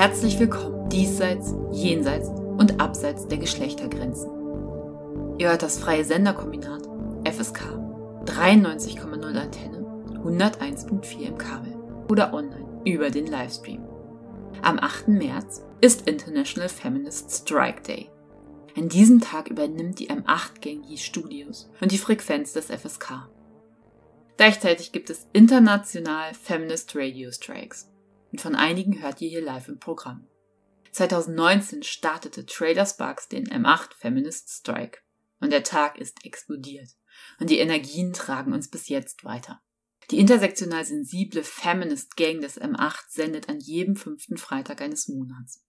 Herzlich willkommen diesseits, jenseits und abseits der Geschlechtergrenzen. Ihr hört das freie Senderkombinat FSK 93,0 Antenne 101.4 im Kabel oder online über den Livestream. Am 8. März ist International Feminist Strike Day. An diesem Tag übernimmt die M8-Gang die Studios und die Frequenz des FSK. Gleichzeitig gibt es international Feminist Radio Strikes und von einigen hört ihr hier live im Programm. 2019 startete Trailer Sparks den M8 Feminist Strike und der Tag ist explodiert und die Energien tragen uns bis jetzt weiter. Die intersektional sensible Feminist Gang des M8 sendet an jedem fünften Freitag eines Monats.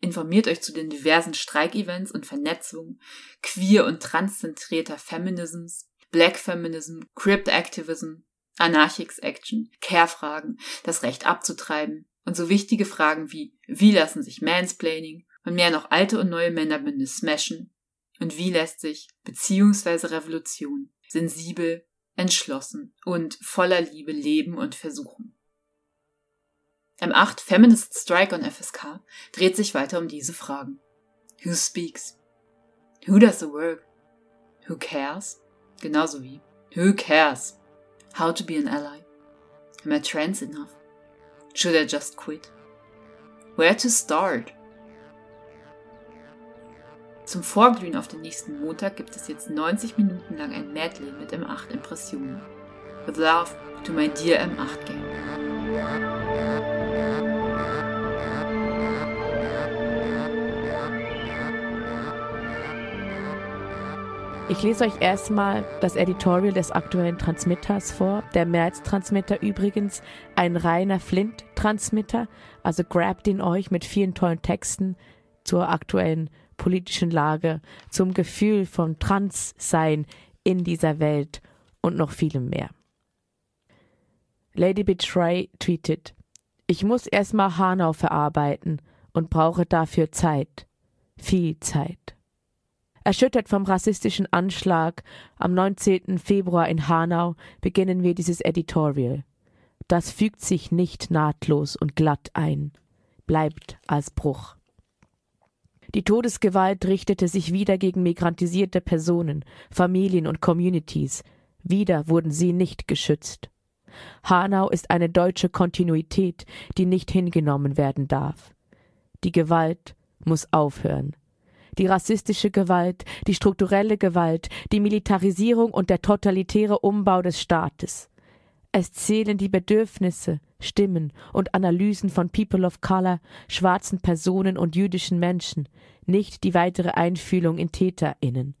Informiert euch zu den diversen Streikevents und Vernetzungen queer- und transzentrierter Feminisms, Black Feminism, Crypt Activism, Anarchics Action, Care-Fragen, das Recht abzutreiben und so wichtige Fragen wie wie lassen sich Mansplaining und mehr noch alte und neue Männerbünde smashen und wie lässt sich beziehungsweise Revolution sensibel, entschlossen und voller Liebe leben und versuchen. M8 Feminist Strike on FSK dreht sich weiter um diese Fragen. Who speaks? Who does the work? Who cares? Genauso wie Who cares? How to be an ally? Am I trans enough? Should I just quit? Where to start? Zum Vorglühen auf den nächsten Montag gibt es jetzt 90 Minuten lang ein Medley mit M8 Impressionen. With love to my dear M8 Gang. Ich lese euch erstmal das Editorial des aktuellen Transmitters vor. Der März-Transmitter übrigens ein reiner Flint-Transmitter, also grabt ihn euch mit vielen tollen Texten zur aktuellen politischen Lage, zum Gefühl von Transsein in dieser Welt und noch vielem mehr. Lady Betray tweetet, ich muss erstmal Hanau verarbeiten und brauche dafür Zeit. Viel Zeit. Erschüttert vom rassistischen Anschlag am 19. Februar in Hanau beginnen wir dieses Editorial. Das fügt sich nicht nahtlos und glatt ein, bleibt als Bruch. Die Todesgewalt richtete sich wieder gegen migrantisierte Personen, Familien und Communities. Wieder wurden sie nicht geschützt. Hanau ist eine deutsche Kontinuität, die nicht hingenommen werden darf. Die Gewalt muss aufhören die rassistische Gewalt, die strukturelle Gewalt, die Militarisierung und der totalitäre Umbau des Staates. Es zählen die Bedürfnisse, Stimmen und Analysen von People of Color, schwarzen Personen und jüdischen Menschen, nicht die weitere Einfühlung in TäterInnen.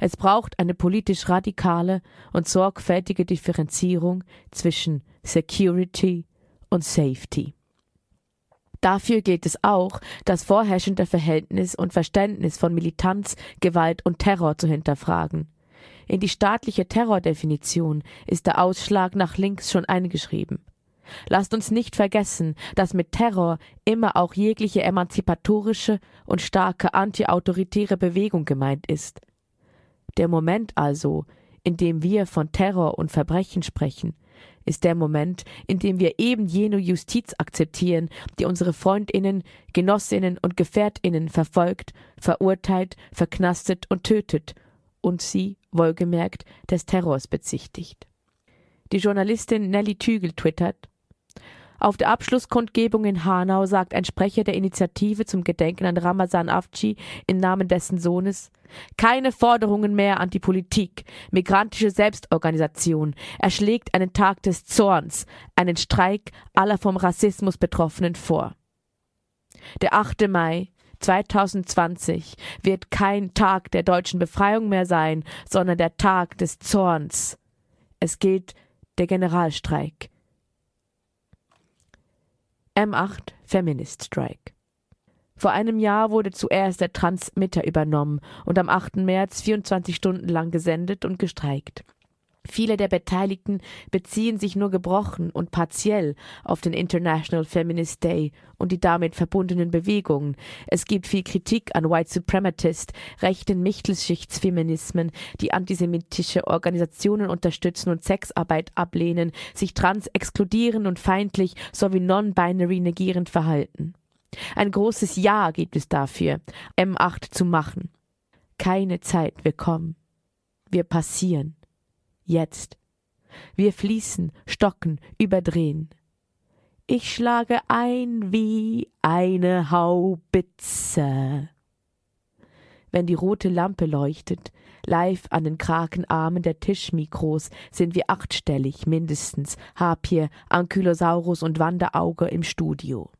Es braucht eine politisch radikale und sorgfältige Differenzierung zwischen Security und Safety. Dafür gilt es auch, das vorherrschende Verhältnis und Verständnis von Militanz, Gewalt und Terror zu hinterfragen. In die staatliche Terrordefinition ist der Ausschlag nach links schon eingeschrieben. Lasst uns nicht vergessen, dass mit Terror immer auch jegliche emanzipatorische und starke antiautoritäre Bewegung gemeint ist. Der Moment also, in dem wir von Terror und Verbrechen sprechen, ist der Moment, in dem wir eben jene Justiz akzeptieren, die unsere Freundinnen, Genossinnen und Gefährtinnen verfolgt, verurteilt, verknastet und tötet und sie, wohlgemerkt, des Terrors bezichtigt. Die Journalistin Nelly Tügel twittert auf der Abschlusskundgebung in Hanau sagt ein Sprecher der Initiative zum Gedenken an Ramazan Afci im Namen dessen Sohnes keine Forderungen mehr an die Politik. Migrantische Selbstorganisation erschlägt einen Tag des Zorns, einen Streik aller vom Rassismus Betroffenen vor. Der 8. Mai 2020 wird kein Tag der deutschen Befreiung mehr sein, sondern der Tag des Zorns. Es gilt der Generalstreik. M8 Feminist Strike. Vor einem Jahr wurde zuerst der Transmitter übernommen und am 8. März 24 Stunden lang gesendet und gestreikt. Viele der Beteiligten beziehen sich nur gebrochen und partiell auf den International Feminist Day und die damit verbundenen Bewegungen. Es gibt viel Kritik an White Suprematist, rechten Mittelschichtsfeminismen, die antisemitische Organisationen unterstützen und Sexarbeit ablehnen, sich trans exkludieren und feindlich sowie non-binary negierend verhalten. Ein großes Ja gibt es dafür, M8 zu machen. Keine Zeit, wir kommen. Wir passieren. Jetzt. Wir fließen, stocken, überdrehen. Ich schlage ein wie eine Haubitze. Wenn die rote Lampe leuchtet, live an den Krakenarmen der Tischmikros, sind wir achtstellig mindestens, Harpier, Ankylosaurus und Wanderauge im Studio.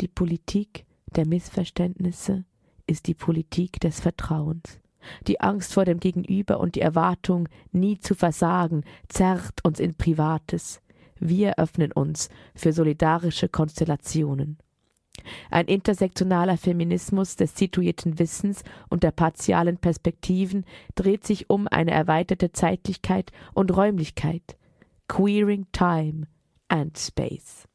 Die Politik der Missverständnisse ist die Politik des Vertrauens. Die Angst vor dem Gegenüber und die Erwartung, nie zu versagen, zerrt uns in Privates. Wir öffnen uns für solidarische Konstellationen. Ein intersektionaler Feminismus des situierten Wissens und der partialen Perspektiven dreht sich um eine erweiterte Zeitlichkeit und Räumlichkeit. Queering Time and Space.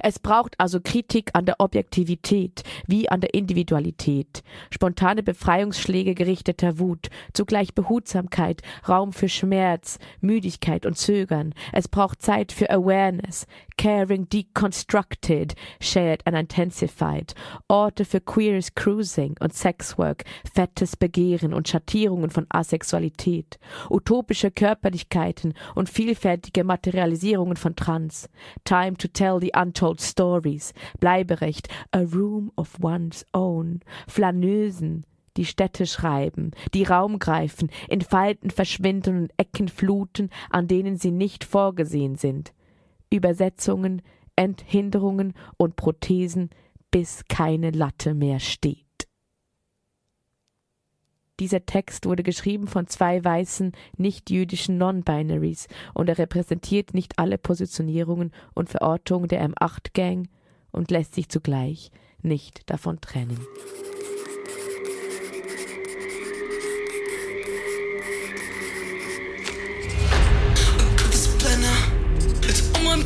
Es braucht also Kritik an der Objektivität wie an der Individualität, spontane Befreiungsschläge gerichteter Wut, zugleich Behutsamkeit, Raum für Schmerz, Müdigkeit und Zögern. Es braucht Zeit für Awareness, Caring Deconstructed, Shared and Intensified, Orte für queeres Cruising und Sexwork, fettes Begehren und Schattierungen von Asexualität, utopische Körperlichkeiten und vielfältige Materialisierungen von Trans, Time to tell the Untold Stories, Bleiberecht, A Room of One's Own, Flaneusen, die Städte schreiben, die Raum greifen, in Falten verschwinden und Ecken fluten, an denen sie nicht vorgesehen sind. Übersetzungen, Enthinderungen und Prothesen, bis keine Latte mehr steht. Dieser Text wurde geschrieben von zwei weißen, nicht-jüdischen Non-Binaries und er repräsentiert nicht alle Positionierungen und Verortungen der M8-Gang und lässt sich zugleich nicht davon trennen.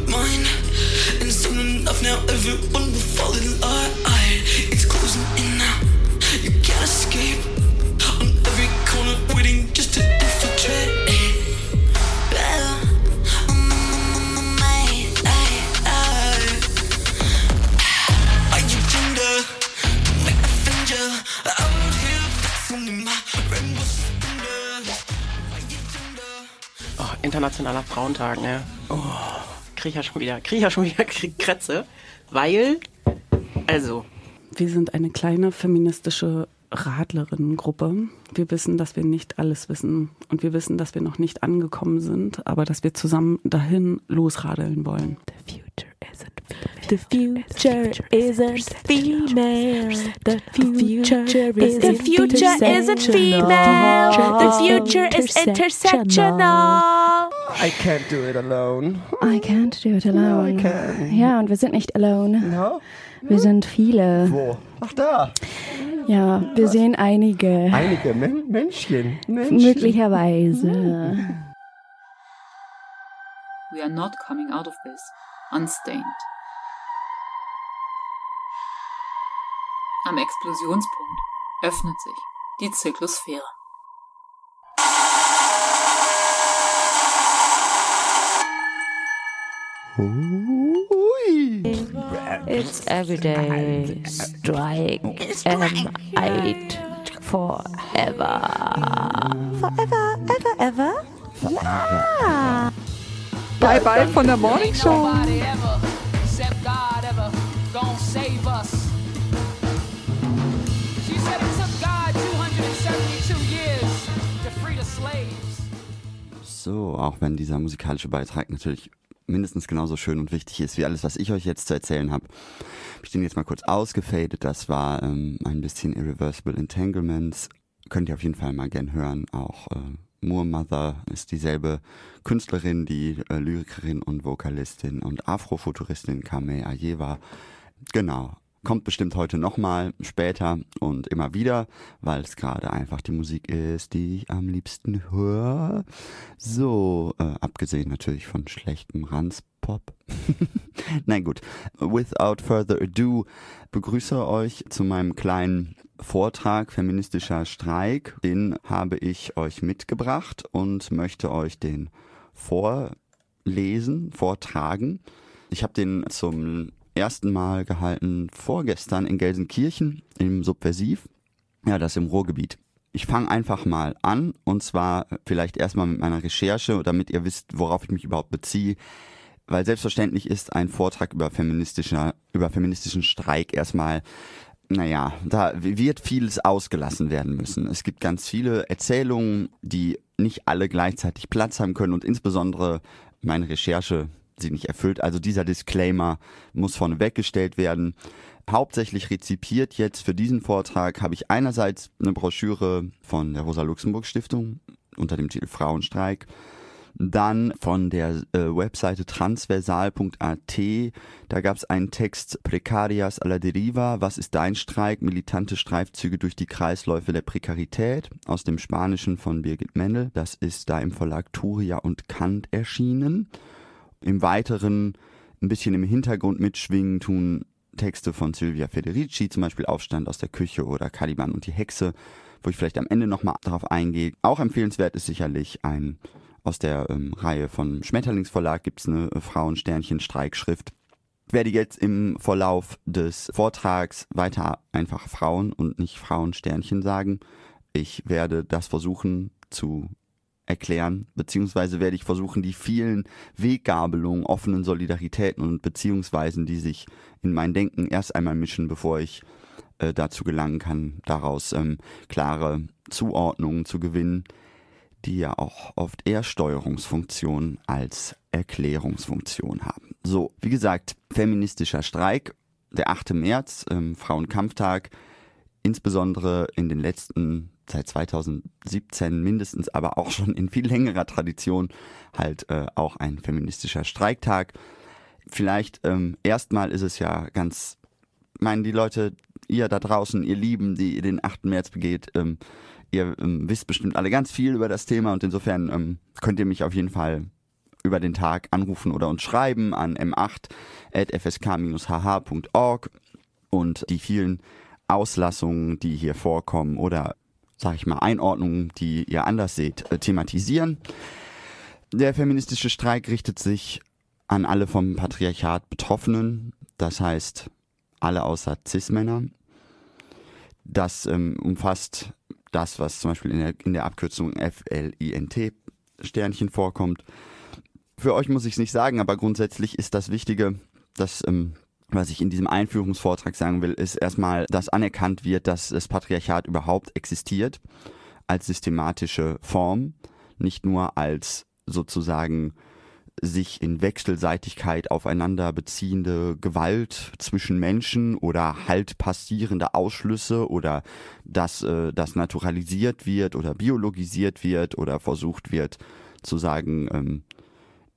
Mine. Internationaler Frauentag, ne? Oh, krieg ich ja schon wieder, krieg ich ja schon wieder Krätze, weil, also. Wir sind eine kleine feministische Radlerinnengruppe. Wir wissen, dass wir nicht alles wissen und wir wissen, dass wir noch nicht angekommen sind, aber dass wir zusammen dahin losradeln wollen. The future. The future isn't female. The future is the future isn't female. The future is intersectional. I can't do it alone. I can't do it alone. No, I can. Ja, und wir sind nicht alone. No? Wir sind viele. Wo? Ach da. Ja, wir sehen einige. Einige Men Menschen. Menschen. Möglicherweise. We are not coming out of this unstained. Am Explosionspunkt öffnet sich die Zyklusphäre. It's everyday strike M8 forever. Forever, ever, ever? Ja. Bye bye von der Morning Show. So, auch wenn dieser musikalische Beitrag natürlich mindestens genauso schön und wichtig ist wie alles, was ich euch jetzt zu erzählen habe. Hab ich den jetzt mal kurz ausgefadet. Das war ähm, ein bisschen Irreversible Entanglements. Könnt ihr auf jeden Fall mal gern hören. Auch äh, Moor Mother ist dieselbe Künstlerin, die äh, Lyrikerin und Vokalistin und Afrofuturistin Kame Aye war. Genau kommt bestimmt heute nochmal später und immer wieder, weil es gerade einfach die Musik ist, die ich am liebsten höre. So, äh, abgesehen natürlich von schlechtem Ranzpop. Nein, gut. Without further ado, begrüße euch zu meinem kleinen Vortrag Feministischer Streik. Den habe ich euch mitgebracht und möchte euch den vorlesen, vortragen. Ich habe den zum ersten Mal gehalten vorgestern in Gelsenkirchen im Subversiv. Ja, das im Ruhrgebiet. Ich fange einfach mal an und zwar vielleicht erstmal mit meiner Recherche, damit ihr wisst, worauf ich mich überhaupt beziehe. Weil selbstverständlich ist ein Vortrag über, feministischer, über feministischen Streik erstmal naja, da wird vieles ausgelassen werden müssen. Es gibt ganz viele Erzählungen, die nicht alle gleichzeitig Platz haben können und insbesondere meine Recherche sie nicht erfüllt. Also dieser Disclaimer muss vorne weggestellt werden. Hauptsächlich rezipiert jetzt für diesen Vortrag habe ich einerseits eine Broschüre von der Rosa-Luxemburg-Stiftung unter dem Titel Frauenstreik dann von der äh, Webseite transversal.at, da gab es einen Text Precarias a la deriva, was ist dein Streik? Militante Streifzüge durch die Kreisläufe der Prekarität aus dem Spanischen von Birgit Mendel. Das ist da im Verlag Turia und Kant erschienen. Im Weiteren ein bisschen im Hintergrund mitschwingen tun Texte von Silvia Federici, zum Beispiel Aufstand aus der Küche oder Caliban und die Hexe, wo ich vielleicht am Ende nochmal darauf eingehe. Auch empfehlenswert ist sicherlich ein aus der ähm, Reihe von Schmetterlingsverlag gibt es eine äh, Frauensternchen-Streikschrift. Ich werde jetzt im Verlauf des Vortrags weiter einfach Frauen und nicht Frauensternchen sagen. Ich werde das versuchen zu erklären, beziehungsweise werde ich versuchen, die vielen Weggabelungen, offenen Solidaritäten und Beziehungsweisen, die sich in mein Denken erst einmal mischen, bevor ich äh, dazu gelangen kann, daraus ähm, klare Zuordnungen zu gewinnen, die ja auch oft eher Steuerungsfunktion als Erklärungsfunktion haben. So, wie gesagt, feministischer Streik, der 8. März, ähm, Frauenkampftag, insbesondere in den letzten, seit 2017 mindestens, aber auch schon in viel längerer Tradition, halt äh, auch ein feministischer Streiktag. Vielleicht ähm, erstmal ist es ja ganz, meinen die Leute, ihr da draußen, ihr Lieben, die den 8. März begeht, ähm, Ihr ähm, wisst bestimmt alle ganz viel über das Thema und insofern ähm, könnt ihr mich auf jeden Fall über den Tag anrufen oder uns schreiben an m8.fsk-hh.org und die vielen Auslassungen, die hier vorkommen oder, sag ich mal, Einordnungen, die ihr anders seht, äh, thematisieren. Der feministische Streik richtet sich an alle vom Patriarchat Betroffenen, das heißt alle außer Cis-Männer. Das ähm, umfasst das, was zum Beispiel in der, in der Abkürzung FLINT Sternchen vorkommt. Für euch muss ich es nicht sagen, aber grundsätzlich ist das Wichtige, dass ähm, was ich in diesem Einführungsvortrag sagen will, ist erstmal, dass anerkannt wird, dass das Patriarchat überhaupt existiert als systematische Form, nicht nur als sozusagen sich in Wechselseitigkeit aufeinander beziehende Gewalt zwischen Menschen oder halt passierende Ausschlüsse oder dass äh, das naturalisiert wird oder biologisiert wird oder versucht wird zu sagen, ähm,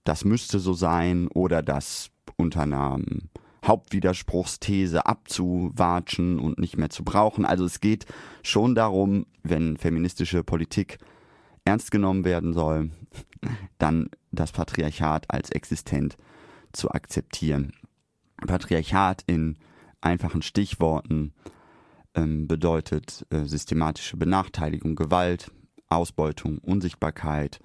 das müsste so sein oder das unter einer ähm, Hauptwiderspruchsthese abzuwatschen und nicht mehr zu brauchen. Also es geht schon darum, wenn feministische Politik ernst genommen werden soll, dann das Patriarchat als existent zu akzeptieren. Patriarchat in einfachen Stichworten ähm, bedeutet äh, systematische Benachteiligung, Gewalt, Ausbeutung, Unsichtbarkeit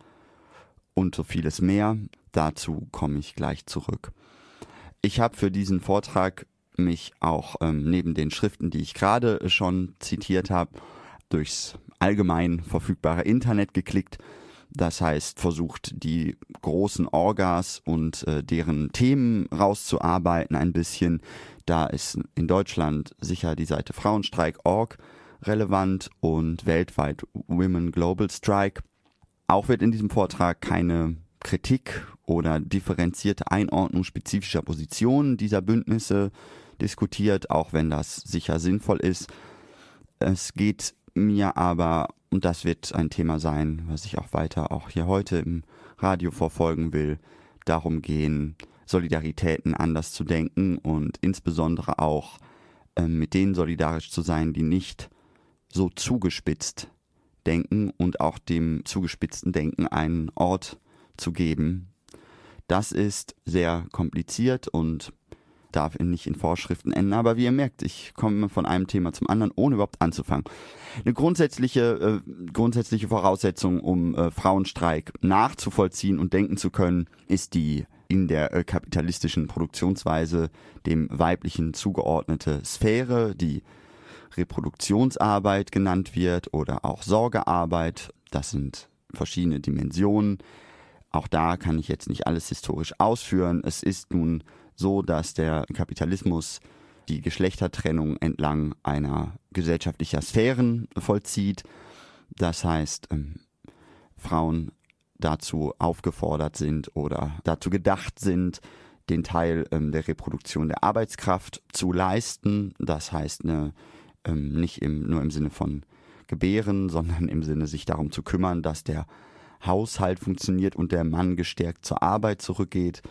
und so vieles mehr. Dazu komme ich gleich zurück. Ich habe für diesen Vortrag mich auch ähm, neben den Schriften, die ich gerade schon zitiert habe, durchs allgemein verfügbare Internet geklickt das heißt, versucht die großen Orgas und äh, deren Themen rauszuarbeiten ein bisschen. Da ist in Deutschland sicher die Seite Frauenstreik.org relevant und weltweit Women Global Strike. Auch wird in diesem Vortrag keine Kritik oder differenzierte Einordnung spezifischer Positionen dieser Bündnisse diskutiert, auch wenn das sicher sinnvoll ist. Es geht mir aber und das wird ein Thema sein, was ich auch weiter auch hier heute im Radio verfolgen will. Darum gehen, Solidaritäten anders zu denken und insbesondere auch äh, mit denen solidarisch zu sein, die nicht so zugespitzt denken und auch dem zugespitzten Denken einen Ort zu geben. Das ist sehr kompliziert und darf ihn nicht in Vorschriften enden. Aber wie ihr merkt, ich komme von einem Thema zum anderen, ohne überhaupt anzufangen. Eine grundsätzliche, äh, grundsätzliche Voraussetzung, um äh, Frauenstreik nachzuvollziehen und denken zu können, ist die in der äh, kapitalistischen Produktionsweise dem weiblichen zugeordnete Sphäre, die Reproduktionsarbeit genannt wird oder auch Sorgearbeit. Das sind verschiedene Dimensionen. Auch da kann ich jetzt nicht alles historisch ausführen. Es ist nun so, dass der Kapitalismus die Geschlechtertrennung entlang einer gesellschaftlicher Sphären vollzieht. Das heißt, ähm, Frauen dazu aufgefordert sind oder dazu gedacht sind, den Teil ähm, der Reproduktion der Arbeitskraft zu leisten. Das heißt, eine, ähm, nicht im, nur im Sinne von Gebären, sondern im Sinne sich darum zu kümmern, dass der Haushalt funktioniert und der Mann gestärkt zur Arbeit zurückgeht.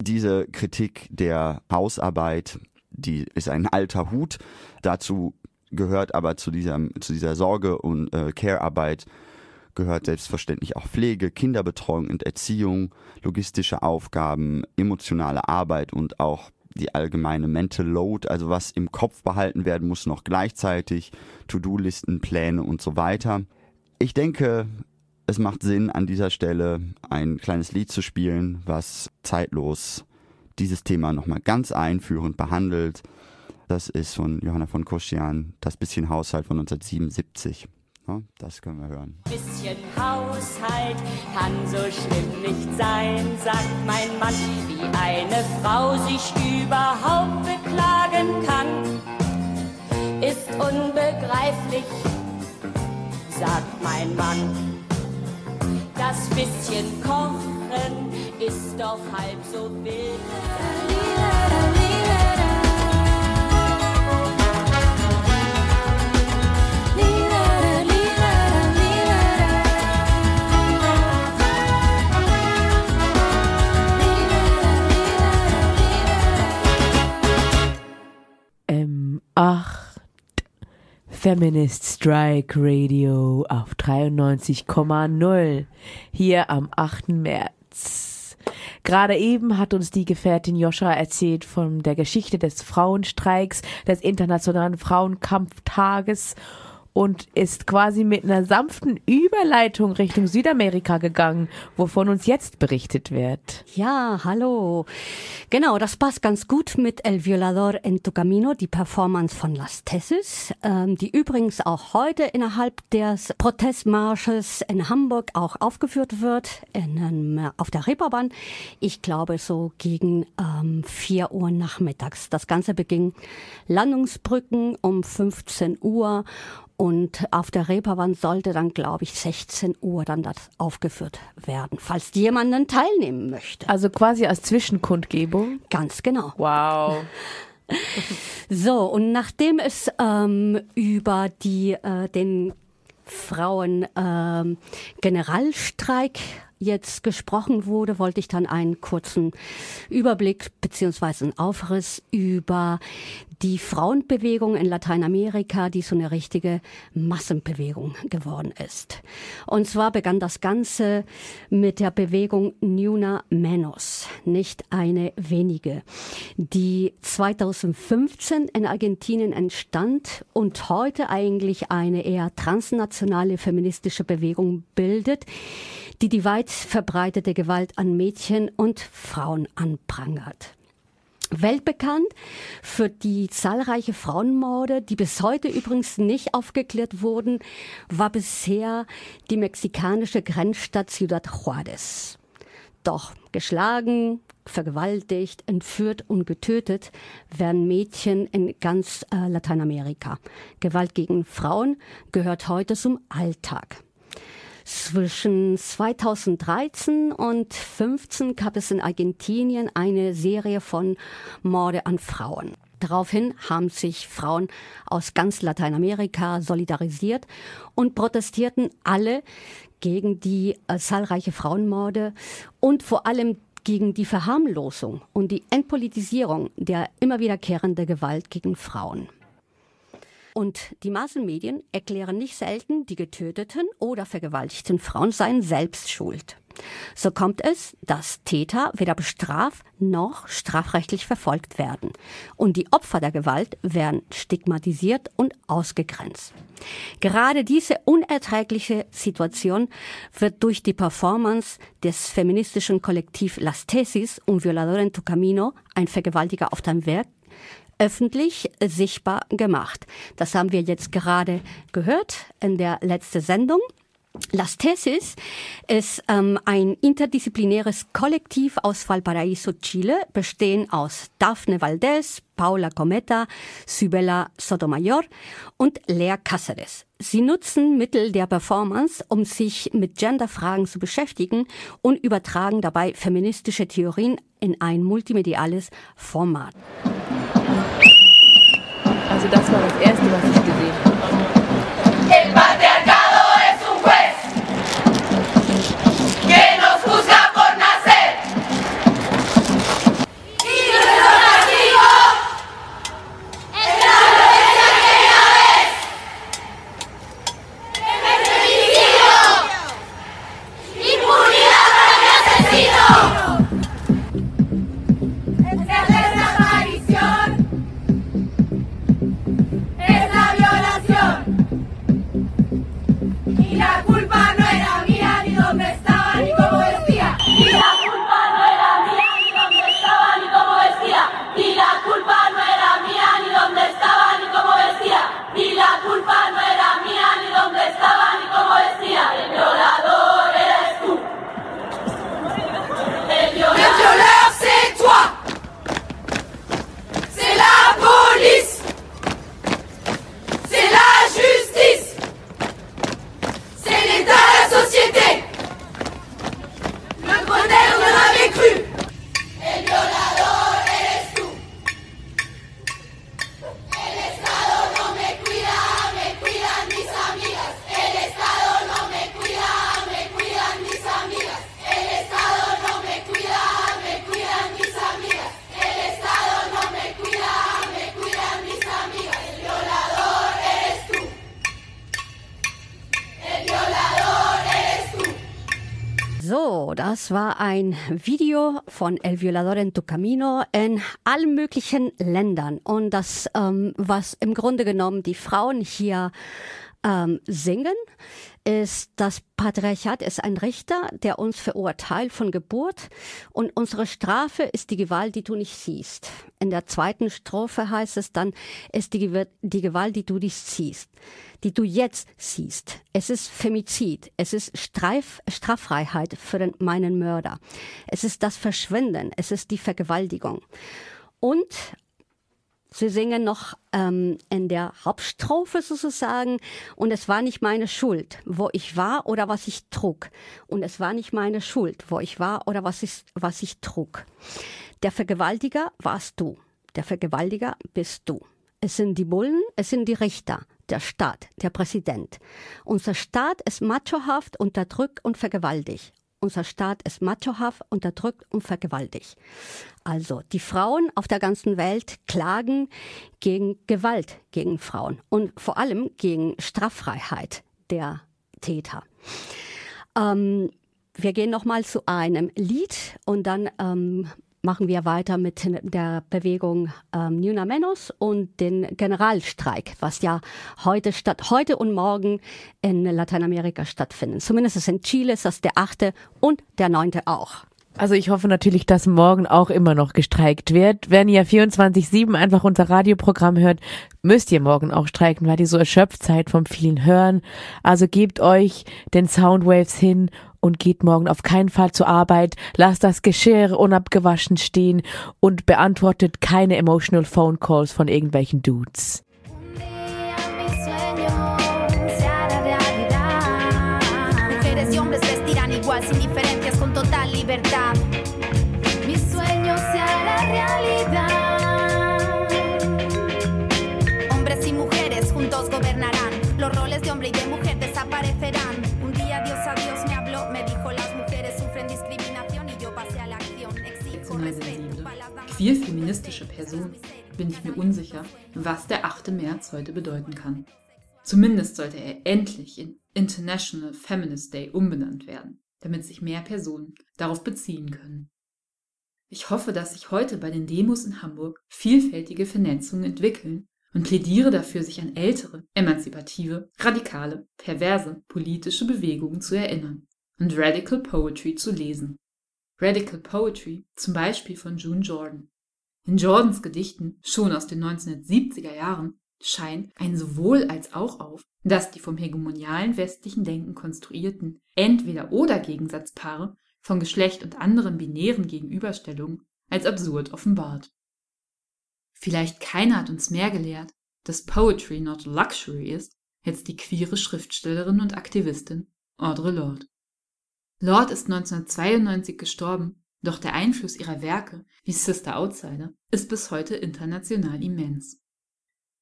Diese Kritik der Hausarbeit, die ist ein alter Hut. Dazu gehört aber zu dieser, zu dieser Sorge- und äh, Care-Arbeit gehört selbstverständlich auch Pflege, Kinderbetreuung und Erziehung, logistische Aufgaben, emotionale Arbeit und auch die allgemeine Mental Load, also was im Kopf behalten werden muss, noch gleichzeitig, To-Do-Listen, Pläne und so weiter. Ich denke, es macht Sinn, an dieser Stelle ein kleines Lied zu spielen, was zeitlos dieses Thema nochmal ganz einführend behandelt. Das ist von Johanna von Koschian, das bisschen Haushalt von 1977. Ja, das können wir hören. Bisschen Haushalt kann so schlimm nicht sein, sagt mein Mann, wie eine Frau sich überhaupt beklagen kann. Ist unbegreiflich, sagt mein Mann. Das bisschen Kochen ist doch halb so wild. M8 Feminist Strike Radio auf 93,0 hier am 8. März. Gerade eben hat uns die Gefährtin Joscha erzählt von der Geschichte des Frauenstreiks, des Internationalen Frauenkampftages und ist quasi mit einer sanften Überleitung Richtung Südamerika gegangen, wovon uns jetzt berichtet wird. Ja, hallo. Genau, das passt ganz gut mit El Violador en tu Camino, die Performance von Las Tesses, ähm, die übrigens auch heute innerhalb des Protestmarsches in Hamburg auch aufgeführt wird, in, ähm, auf der Reeperbahn. Ich glaube so gegen ähm, 4 Uhr nachmittags. Das Ganze beging Landungsbrücken um 15 Uhr und auf der Reeperbahn sollte dann, glaube ich, 16 Uhr dann das aufgeführt werden, falls jemanden teilnehmen möchte. Also quasi als Zwischenkundgebung? Ganz genau. Wow. so, und nachdem es ähm, über die, äh, den Frauen ähm, Generalstreik jetzt gesprochen wurde, wollte ich dann einen kurzen Überblick beziehungsweise einen Aufriss über die Frauenbewegung in Lateinamerika, die so eine richtige Massenbewegung geworden ist. Und zwar begann das Ganze mit der Bewegung Nuna Menos, nicht eine wenige, die 2015 in Argentinien entstand und heute eigentlich eine eher transnationale feministische Bewegung bildet, die die weit verbreitete Gewalt an Mädchen und Frauen anprangert. Weltbekannt für die zahlreiche Frauenmorde, die bis heute übrigens nicht aufgeklärt wurden, war bisher die mexikanische Grenzstadt Ciudad Juárez. Doch geschlagen, vergewaltigt, entführt und getötet werden Mädchen in ganz äh, Lateinamerika. Gewalt gegen Frauen gehört heute zum Alltag. Zwischen 2013 und 2015 gab es in Argentinien eine Serie von Morde an Frauen. Daraufhin haben sich Frauen aus ganz Lateinamerika solidarisiert und protestierten alle gegen die äh, zahlreiche Frauenmorde und vor allem gegen die Verharmlosung und die Entpolitisierung der immer wiederkehrenden Gewalt gegen Frauen. Und die Massenmedien erklären nicht selten, die getöteten oder vergewaltigten Frauen seien selbst schuld. So kommt es, dass Täter weder bestraft noch strafrechtlich verfolgt werden. Und die Opfer der Gewalt werden stigmatisiert und ausgegrenzt. Gerade diese unerträgliche Situation wird durch die Performance des feministischen Kollektiv Las Tesis und Violador en tu Camino, ein Vergewaltiger auf deinem Werk, öffentlich sichtbar gemacht. Das haben wir jetzt gerade gehört in der letzten Sendung. Las Tesis ist ähm, ein interdisziplinäres Kollektiv aus Valparaíso, Chile, bestehen aus Daphne Valdez, Paula Cometa, Sybella Sotomayor und Lea Cáceres. Sie nutzen Mittel der Performance, um sich mit Genderfragen zu beschäftigen und übertragen dabei feministische Theorien in ein multimediales Format. Also das war das Erste, was ich Das war ein Video von El Violador en tu Camino in allen möglichen Ländern. Und das, ähm, was im Grunde genommen die Frauen hier ähm, singen, ist, das Patriarchat ist ein Richter, der uns verurteilt von Geburt und unsere Strafe ist die Gewalt, die du nicht siehst. In der zweiten Strophe heißt es dann, ist die, die Gewalt, die du nicht siehst, die du jetzt siehst. Es ist Femizid, es ist Streif, Straffreiheit für den, meinen Mörder. Es ist das Verschwinden, es ist die Vergewaltigung. Und Sie singen noch ähm, in der Hauptstrophe sozusagen, und es war nicht meine Schuld, wo ich war oder was ich trug. Und es war nicht meine Schuld, wo ich war oder was ich, was ich trug. Der Vergewaltiger warst du. Der Vergewaltiger bist du. Es sind die Bullen, es sind die Richter, der Staat, der Präsident. Unser Staat ist machohaft, unterdrückt und vergewaltigt. Unser Staat ist machohaft, unterdrückt und vergewaltigt. Also die Frauen auf der ganzen Welt klagen gegen Gewalt gegen Frauen und vor allem gegen Straffreiheit der Täter. Ähm, wir gehen noch mal zu einem Lied und dann ähm, machen wir weiter mit der Bewegung ähm, Nuna Menos und den Generalstreik, was ja heute statt heute und morgen in Lateinamerika stattfindet. Zumindest in Chile ist das der achte und der neunte auch. Also ich hoffe natürlich, dass morgen auch immer noch gestreikt wird. Wenn ihr 24-7 einfach unser Radioprogramm hört, müsst ihr morgen auch streiken, weil ihr so erschöpft seid vom vielen Hören. Also gebt euch den Soundwaves hin und geht morgen auf keinen Fall zur Arbeit, lasst das Geschirr unabgewaschen stehen und beantwortet keine emotional Phone Calls von irgendwelchen Dudes. Queer feministische Person bin ich mir unsicher, was der 8. März heute bedeuten kann. Zumindest sollte er endlich in International Feminist Day umbenannt werden. damit sich mehr Personen darauf beziehen können. Ich hoffe, dass sich heute bei den Demos in Hamburg vielfältige Vernetzungen entwickeln und plädiere dafür, sich an ältere, emanzipative, radikale, perverse politische Bewegungen zu erinnern und Radical Poetry zu lesen. Radical Poetry, zum Beispiel von June Jordan. In Jordans Gedichten, schon aus den 1970er Jahren, scheint ein sowohl als auch auf, dass die vom hegemonialen westlichen Denken konstruierten Entweder-oder-Gegensatzpaare von Geschlecht und anderen binären Gegenüberstellungen als absurd offenbart. Vielleicht keiner hat uns mehr gelehrt, dass Poetry not luxury ist, als die queere Schriftstellerin und Aktivistin Audre Lorde. Lorde ist 1992 gestorben, doch der Einfluss ihrer Werke wie Sister Outsider ist bis heute international immens.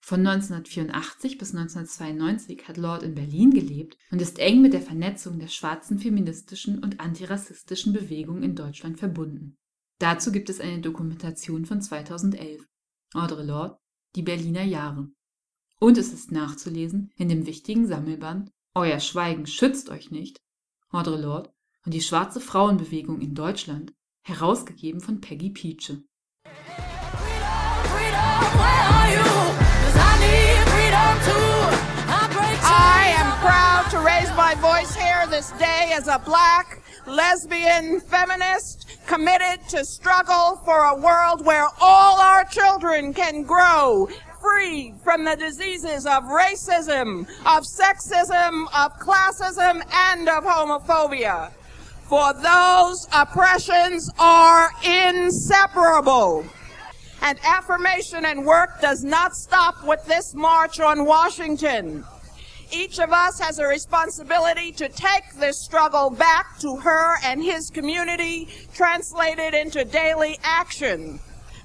Von 1984 bis 1992 hat Lord in Berlin gelebt und ist eng mit der Vernetzung der schwarzen feministischen und antirassistischen Bewegung in Deutschland verbunden. Dazu gibt es eine Dokumentation von 2011. Audre Lorde, Die Berliner Jahre. Und es ist nachzulesen in dem wichtigen Sammelband Euer Schweigen schützt euch nicht, Audre Lorde und die schwarze Frauenbewegung in Deutschland, herausgegeben von Peggy freedom, I am proud to raise my voice here this day as a black, lesbian, feminist, committed to struggle for a world where all our children can grow free from the diseases of racism, of sexism, of classism, and of homophobia. For those oppressions are inseparable. And affirmation and work does not stop with this march on Washington. Each of us has a responsibility to take this struggle back to her and his community, translated into daily action.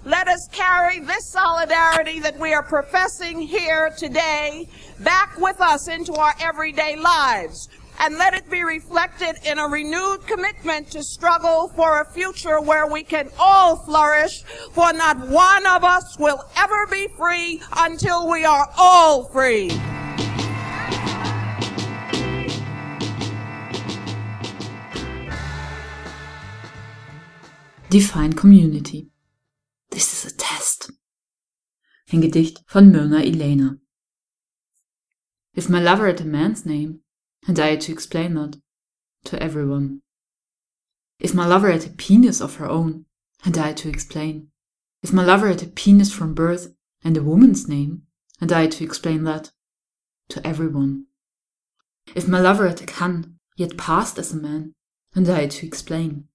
Let us carry this solidarity that we are professing here today back with us into our everyday lives, and let it be reflected in a renewed commitment to struggle for a future where we can all flourish, for not one of us will ever be free until we are all free. Define Community. This is a test. Ein Gedicht von Myrna Elena. If my lover had a man's name, and I had to explain that to everyone. If my lover had a penis of her own, and I had to explain. If my lover had a penis from birth and a woman's name, and I had to explain that to everyone. If my lover had a can, yet passed as a man, and I had to explain.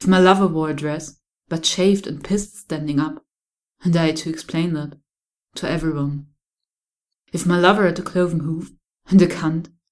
If my lover wore a dress, but shaved and pissed standing up, and I had to explain that to everyone. If my lover had a cloven hoof, and a cunt,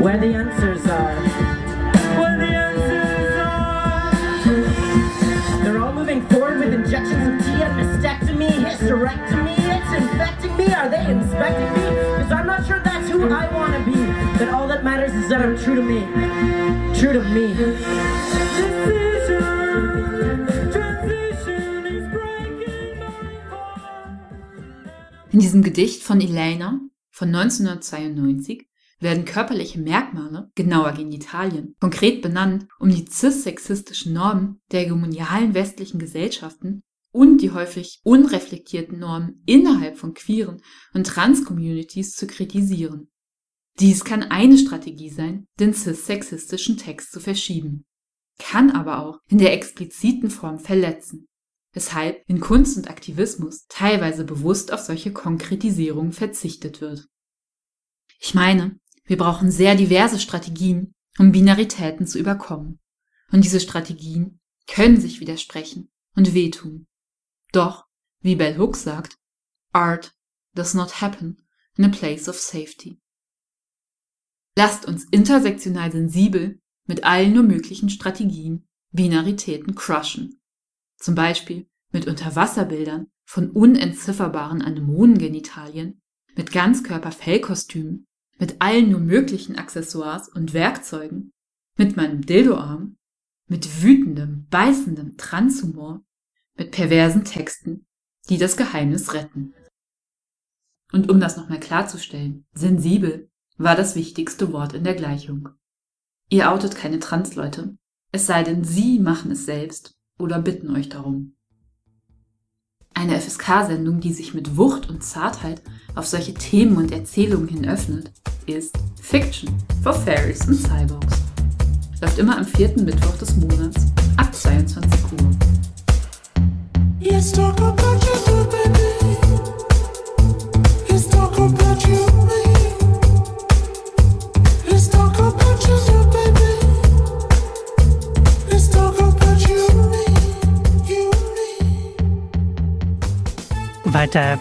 where the answers are, where the answers are. They're all moving forward with injections of tea and mastectomy, hysterectomy, it's infecting me. Are they inspecting me? Because I'm not sure that's who I want to be. But all that matters is that I'm true to me. True to me. In diesem Gedicht von Elena von 1992 werden körperliche Merkmale, genauer Genitalien, konkret benannt, um die cis-sexistischen Normen der hegemonialen westlichen Gesellschaften und die häufig unreflektierten Normen innerhalb von queeren und trans-Communities zu kritisieren. Dies kann eine Strategie sein, den cis-sexistischen Text zu verschieben, kann aber auch in der expliziten Form verletzen, weshalb in Kunst und Aktivismus teilweise bewusst auf solche Konkretisierungen verzichtet wird. Ich meine, wir brauchen sehr diverse Strategien, um Binaritäten zu überkommen. Und diese Strategien können sich widersprechen und wehtun. Doch, wie Bell Hooks sagt, Art does not happen in a place of safety. Lasst uns intersektional sensibel mit allen nur möglichen Strategien, Binaritäten crushen. Zum Beispiel mit Unterwasserbildern von unentzifferbaren Anemonengenitalien, mit Ganzkörper-Fellkostümen, mit allen nur möglichen Accessoires und Werkzeugen, mit meinem Dildoarm, mit wütendem, beißendem Transhumor, mit perversen Texten, die das Geheimnis retten. Und um das nochmal klarzustellen, sensibel war das wichtigste Wort in der Gleichung. Ihr outet keine Transleute, es sei denn, sie machen es selbst oder bitten euch darum. Eine FSK-Sendung, die sich mit Wucht und Zartheit auf solche Themen und Erzählungen hin öffnet, ist Fiction for Fairies und Cyborgs. Läuft immer am vierten Mittwoch des Monats ab 22 Uhr. Weiter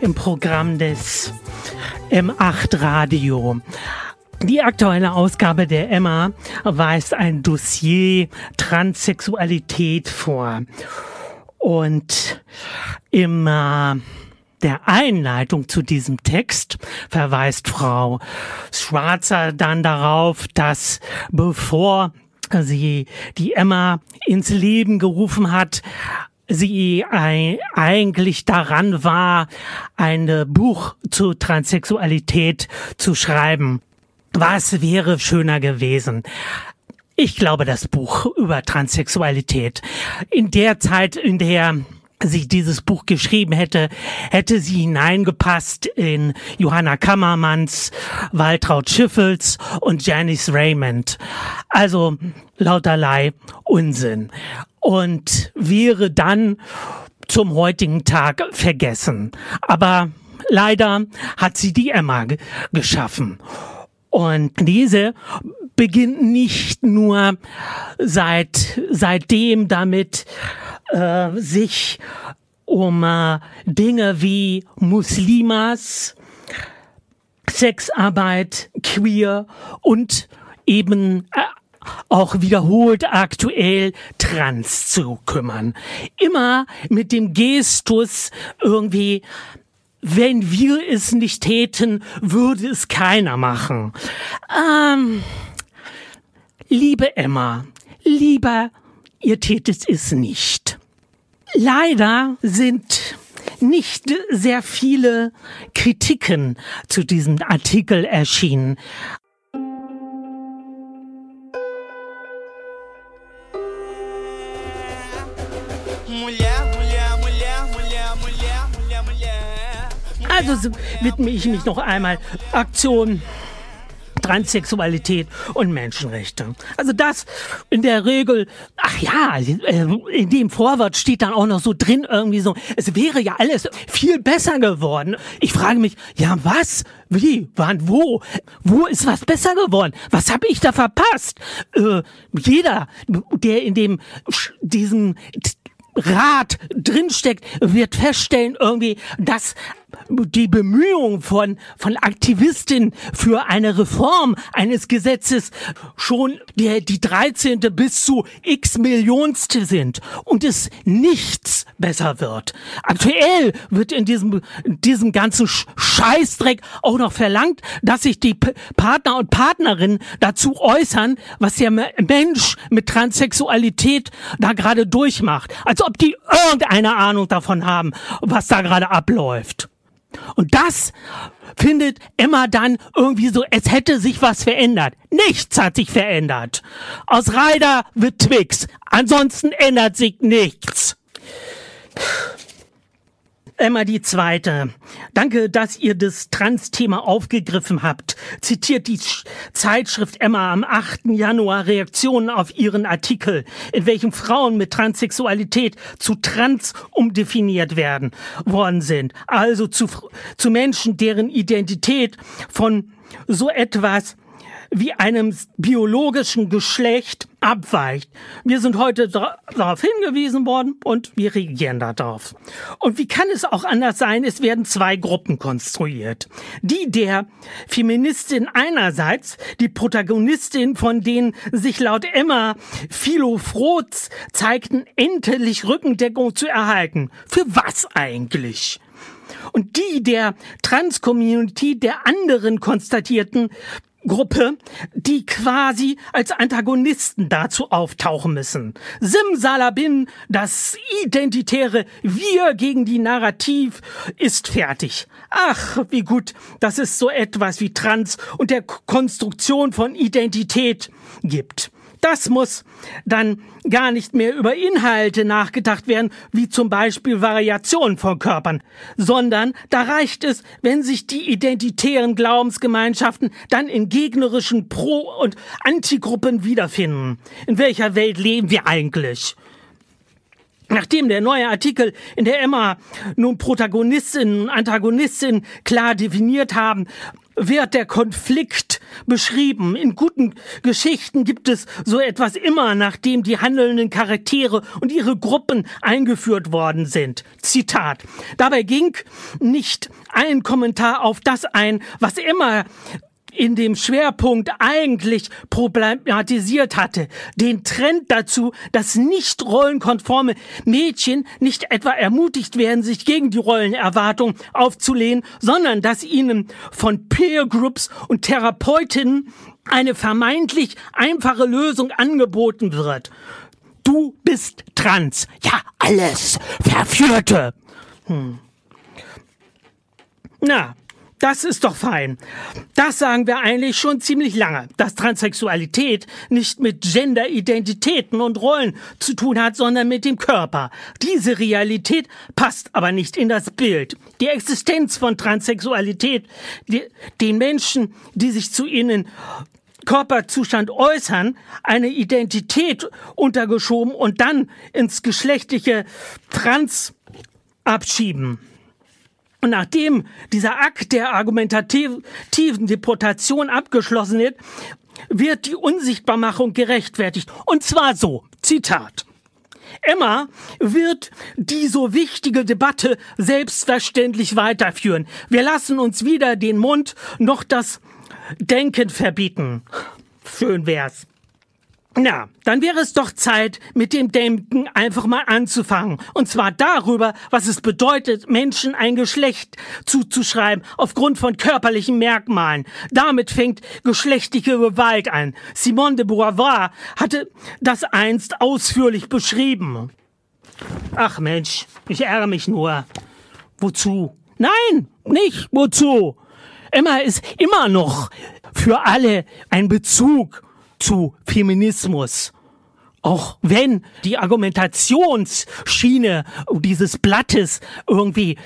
im Programm des M8 Radio. Die aktuelle Ausgabe der Emma weist ein Dossier Transsexualität vor. Und im äh, der Einleitung zu diesem Text verweist Frau Schwarzer dann darauf, dass bevor sie die Emma ins Leben gerufen hat, sie eigentlich daran war, ein Buch zu Transsexualität zu schreiben. Was wäre schöner gewesen? Ich glaube, das Buch über Transsexualität. In der Zeit, in der sie dieses Buch geschrieben hätte, hätte sie hineingepasst in Johanna Kammermanns, Waltraud Schiffels und Janice Raymond. Also lauterlei Unsinn und wäre dann zum heutigen Tag vergessen. Aber leider hat sie die Emma geschaffen. Und diese beginnt nicht nur seit, seitdem damit, äh, sich um äh, Dinge wie Muslimas, Sexarbeit, Queer und eben äh, auch wiederholt aktuell trans zu kümmern. Immer mit dem Gestus irgendwie, wenn wir es nicht täten, würde es keiner machen. Ähm, liebe Emma, lieber, ihr tätet es nicht. Leider sind nicht sehr viele Kritiken zu diesem Artikel erschienen. Also widme ich mich noch einmal Aktion Transsexualität und Menschenrechte. Also das in der Regel, ach ja, äh, in dem Vorwort steht dann auch noch so drin irgendwie so, es wäre ja alles viel besser geworden. Ich frage mich, ja was? Wie? Wann? Wo? Wo ist was besser geworden? Was habe ich da verpasst? Äh, jeder, der in dem diesem Rat drinsteckt, wird feststellen irgendwie, dass die Bemühungen von, von Aktivistinnen für eine Reform eines Gesetzes schon der, die 13. bis zu x Millionste sind und es nichts besser wird. Aktuell wird in diesem, in diesem ganzen Scheißdreck auch noch verlangt, dass sich die Partner und Partnerinnen dazu äußern, was der Mensch mit Transsexualität da gerade durchmacht. Als ob die irgendeine Ahnung davon haben, was da gerade abläuft. Und das findet Emma dann irgendwie so, es hätte sich was verändert. Nichts hat sich verändert. Aus Ryder wird Twix. Ansonsten ändert sich nichts. Emma die Zweite. Danke, dass ihr das Trans-Thema aufgegriffen habt. Zitiert die Zeitschrift Emma am 8. Januar Reaktionen auf ihren Artikel, in welchem Frauen mit Transsexualität zu trans umdefiniert werden worden sind. Also zu, zu Menschen, deren Identität von so etwas wie einem biologischen Geschlecht abweicht. Wir sind heute darauf hingewiesen worden und wir reagieren darauf. Und wie kann es auch anders sein? Es werden zwei Gruppen konstruiert. Die der Feministin einerseits, die Protagonistin, von denen sich laut Emma Philo Froz zeigten, endlich Rückendeckung zu erhalten. Für was eigentlich? und die der Trans-Community der anderen konstatierten, Gruppe, die quasi als Antagonisten dazu auftauchen müssen. Simsalabin, das identitäre Wir gegen die Narrativ ist fertig. Ach, wie gut, dass es so etwas wie Trans und der Konstruktion von Identität gibt. Das muss dann gar nicht mehr über Inhalte nachgedacht werden, wie zum Beispiel Variationen von Körpern, sondern da reicht es, wenn sich die identitären Glaubensgemeinschaften dann in gegnerischen Pro- und Antigruppen wiederfinden. In welcher Welt leben wir eigentlich? Nachdem der neue Artikel in der Emma nun Protagonistinnen und Antagonistinnen klar definiert haben, wird der Konflikt beschrieben. In guten Geschichten gibt es so etwas immer, nachdem die handelnden Charaktere und ihre Gruppen eingeführt worden sind. Zitat. Dabei ging nicht ein Kommentar auf das ein, was immer in dem Schwerpunkt eigentlich problematisiert hatte. Den Trend dazu, dass nicht rollenkonforme Mädchen nicht etwa ermutigt werden, sich gegen die Rollenerwartung aufzulehnen, sondern dass ihnen von Peer Groups und Therapeutinnen eine vermeintlich einfache Lösung angeboten wird. Du bist trans. Ja, alles. Verführte. Hm. Na, das ist doch fein. Das sagen wir eigentlich schon ziemlich lange, dass Transsexualität nicht mit Genderidentitäten und Rollen zu tun hat, sondern mit dem Körper. Diese Realität passt aber nicht in das Bild. Die Existenz von Transsexualität, die, den Menschen, die sich zu ihnen Körperzustand äußern, eine Identität untergeschoben und dann ins geschlechtliche Trans abschieben. Und nachdem dieser Akt der argumentativen Deportation abgeschlossen wird, wird die Unsichtbarmachung gerechtfertigt. Und zwar so, Zitat. Emma wird die so wichtige Debatte selbstverständlich weiterführen. Wir lassen uns weder den Mund noch das Denken verbieten. Schön wär's. Na, dann wäre es doch Zeit, mit dem Denken einfach mal anzufangen. Und zwar darüber, was es bedeutet, Menschen ein Geschlecht zuzuschreiben aufgrund von körperlichen Merkmalen. Damit fängt geschlechtliche Gewalt an. Simone de Beauvoir hatte das einst ausführlich beschrieben. Ach Mensch, ich ärgere mich nur. Wozu? Nein, nicht wozu. Emma ist immer noch für alle ein Bezug zu Feminismus. Auch wenn die Argumentationsschiene dieses Blattes irgendwie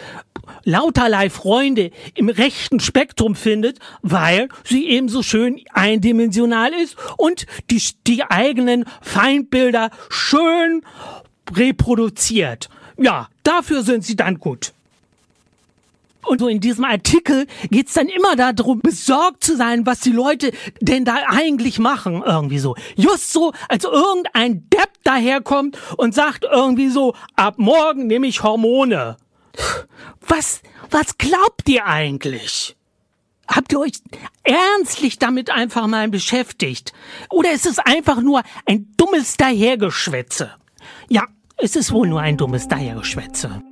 lauterlei Freunde im rechten Spektrum findet, weil sie ebenso schön eindimensional ist und die, die eigenen Feindbilder schön reproduziert. Ja, dafür sind sie dann gut. Und so in diesem Artikel geht's dann immer darum, besorgt zu sein, was die Leute denn da eigentlich machen, irgendwie so. Just so, als irgendein Depp daherkommt und sagt irgendwie so, ab morgen nehme ich Hormone. Was, was glaubt ihr eigentlich? Habt ihr euch ernstlich damit einfach mal beschäftigt? Oder ist es einfach nur ein dummes Dahergeschwätze? Ja, es ist wohl nur ein dummes Dahergeschwätze.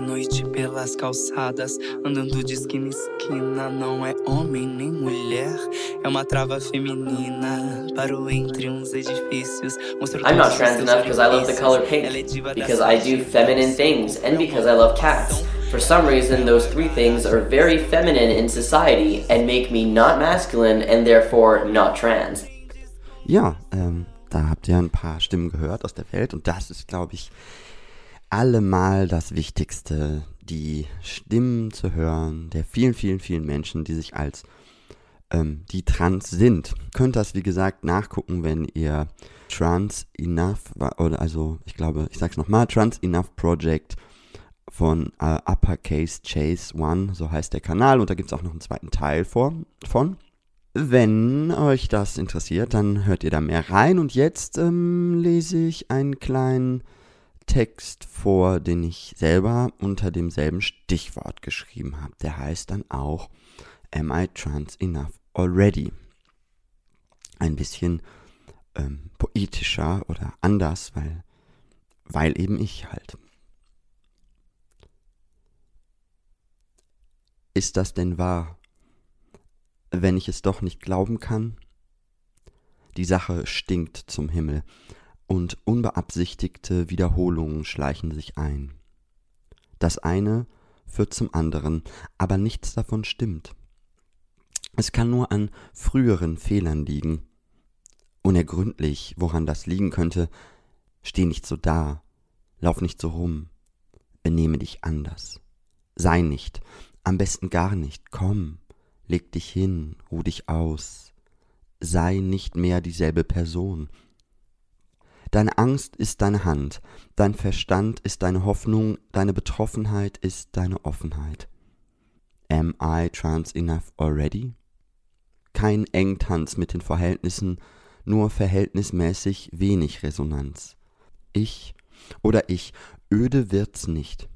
De noite pelas calçadas, andando de esquina em esquina. Não é homem nem mulher, é uma trava feminina. Parou entre uns edifícios. I'm not trans enough because I love the color pink, because I do feminine things, and because I love cats. For some reason, those three things are very feminine in society and make me not masculine and therefore not trans. Ja, ähm, da habt ihr ein paar Stimmen gehört aus der Welt und das ist, glaube ich, allemal das Wichtigste, die Stimmen zu hören der vielen, vielen, vielen Menschen, die sich als ähm, die trans sind. Könnt das, wie gesagt, nachgucken, wenn ihr Trans Enough, oder also ich glaube, ich sag's nochmal, Trans Enough Project von äh, Uppercase Chase One, so heißt der Kanal. Und da gibt es auch noch einen zweiten Teil vor, von. Wenn euch das interessiert, dann hört ihr da mehr rein. Und jetzt ähm, lese ich einen kleinen Text vor, den ich selber unter demselben Stichwort geschrieben habe. Der heißt dann auch Am I Trans Enough Already? Ein bisschen ähm, poetischer oder anders, weil, weil eben ich halt. Ist das denn wahr? Wenn ich es doch nicht glauben kann? Die Sache stinkt zum Himmel, und unbeabsichtigte Wiederholungen schleichen sich ein. Das eine führt zum anderen, aber nichts davon stimmt. Es kann nur an früheren Fehlern liegen. Unergründlich, woran das liegen könnte, steh nicht so da, lauf nicht so rum, benehme dich anders, sei nicht, am besten gar nicht, komm, leg dich hin, ruh dich aus, sei nicht mehr dieselbe Person. Deine Angst ist deine Hand, dein Verstand ist deine Hoffnung, deine Betroffenheit ist deine Offenheit. Am I trans enough already? Kein Engtanz mit den Verhältnissen, nur verhältnismäßig wenig Resonanz. Ich oder ich, öde wird's nicht.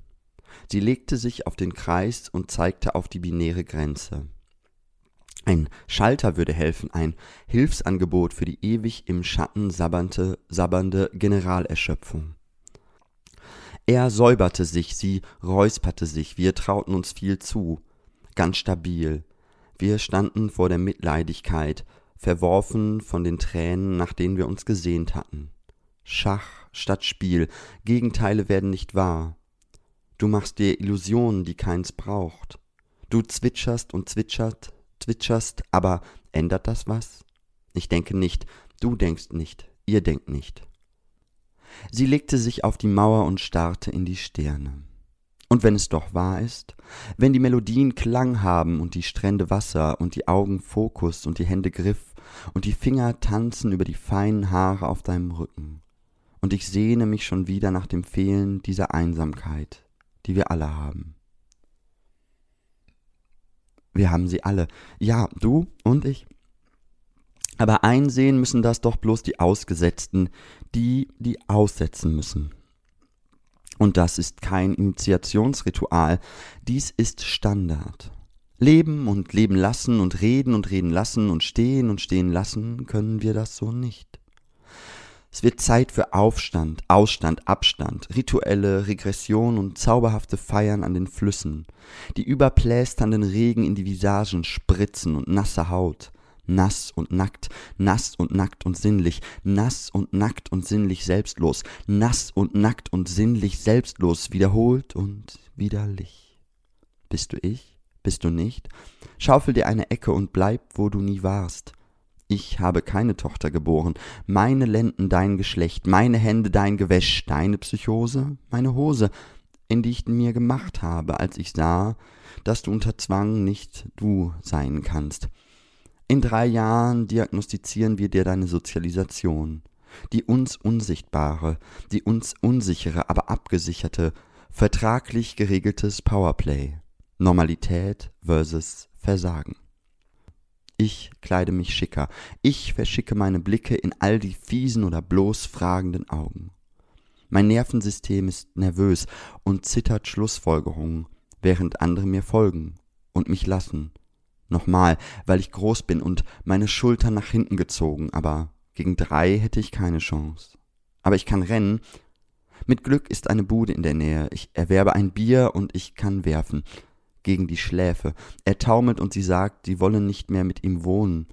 Sie legte sich auf den Kreis und zeigte auf die binäre Grenze. Ein Schalter würde helfen, ein Hilfsangebot für die ewig im Schatten sabbernde, sabbernde Generalerschöpfung. Er säuberte sich, sie räusperte sich, wir trauten uns viel zu, ganz stabil. Wir standen vor der Mitleidigkeit, verworfen von den Tränen, nach denen wir uns gesehnt hatten. Schach statt Spiel, Gegenteile werden nicht wahr. Du machst dir Illusionen, die keins braucht. Du zwitscherst und zwitschert, zwitscherst, aber ändert das was? Ich denke nicht, du denkst nicht, ihr denkt nicht. Sie legte sich auf die Mauer und starrte in die Sterne. Und wenn es doch wahr ist, wenn die Melodien Klang haben und die Strände Wasser und die Augen Fokus und die Hände Griff und die Finger tanzen über die feinen Haare auf deinem Rücken, und ich sehne mich schon wieder nach dem Fehlen dieser Einsamkeit, die wir alle haben. Wir haben sie alle. Ja, du und ich. Aber einsehen müssen das doch bloß die Ausgesetzten, die, die aussetzen müssen. Und das ist kein Initiationsritual, dies ist Standard. Leben und leben lassen und reden und reden lassen und stehen und stehen lassen können wir das so nicht. Es wird Zeit für Aufstand, Ausstand, Abstand, rituelle Regression und zauberhafte Feiern an den Flüssen, die überplästernden Regen in die Visagen spritzen und nasse Haut, nass und nackt, nass und nackt und sinnlich, nass und nackt und sinnlich selbstlos, nass und nackt und sinnlich selbstlos, wiederholt und widerlich. Bist du ich? Bist du nicht? Schaufel dir eine Ecke und bleib, wo du nie warst. Ich habe keine Tochter geboren, meine Lenden dein Geschlecht, meine Hände dein Gewäsch, deine Psychose, meine Hose, in die ich mir gemacht habe, als ich sah, dass du unter Zwang nicht du sein kannst. In drei Jahren diagnostizieren wir dir deine Sozialisation, die uns unsichtbare, die uns unsichere, aber abgesicherte, vertraglich geregeltes Powerplay, Normalität versus Versagen. Ich kleide mich schicker. Ich verschicke meine Blicke in all die fiesen oder bloß fragenden Augen. Mein Nervensystem ist nervös und zittert Schlussfolgerungen, während andere mir folgen und mich lassen. Nochmal, weil ich groß bin und meine Schultern nach hinten gezogen, aber gegen drei hätte ich keine Chance. Aber ich kann rennen. Mit Glück ist eine Bude in der Nähe. Ich erwerbe ein Bier und ich kann werfen gegen die Schläfe. Er taumelt und sie sagt, sie wolle nicht mehr mit ihm wohnen.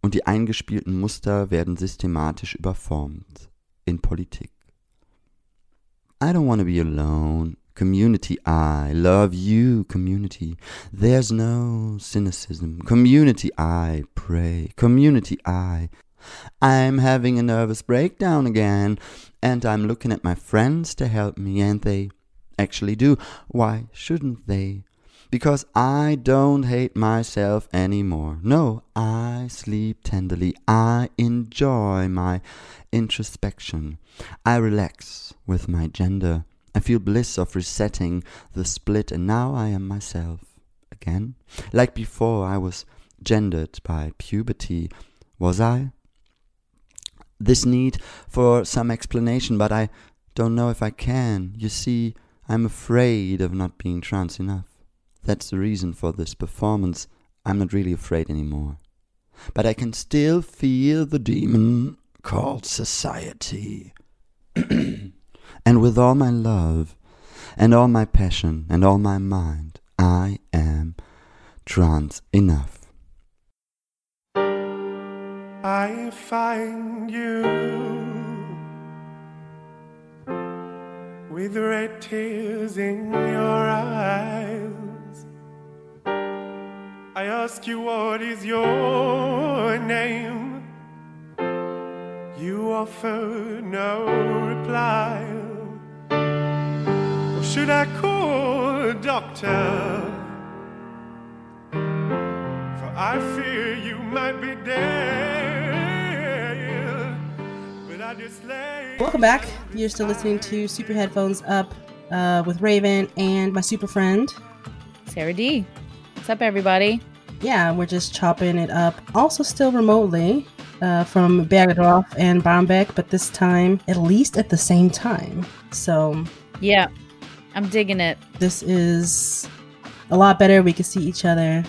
Und die eingespielten Muster werden systematisch überformt. In Politik. I don't want to be alone. Community, I love you, community. There's no cynicism. Community, I pray. Community, I. I'm having a nervous breakdown again, and I'm looking at my friends to help me, and they actually do. Why shouldn't they? Because I don't hate myself anymore. No, I sleep tenderly. I enjoy my introspection. I relax with my gender. I feel bliss of resetting the split, and now I am myself again. Like before, I was gendered by puberty. Was I? This need for some explanation, but I don't know if I can. You see, I'm afraid of not being trans enough. That's the reason for this performance. I'm not really afraid anymore. But I can still feel the demon called society. and with all my love, and all my passion, and all my mind, I am trans enough. I find you with red tears in your ask you, what is your name? You offer no reply. Or should I call a doctor? For I fear you might be dead. I just lay. Welcome back. You're still listening to Super Headphones Up uh, with Raven and my super friend, Sarah D. What's up, everybody? Yeah, we're just chopping it up. Also, still remotely uh, from Bergedorf and Barmbek, but this time at least at the same time. So, Yeah, I'm digging it. this is a lot better. We can see each other,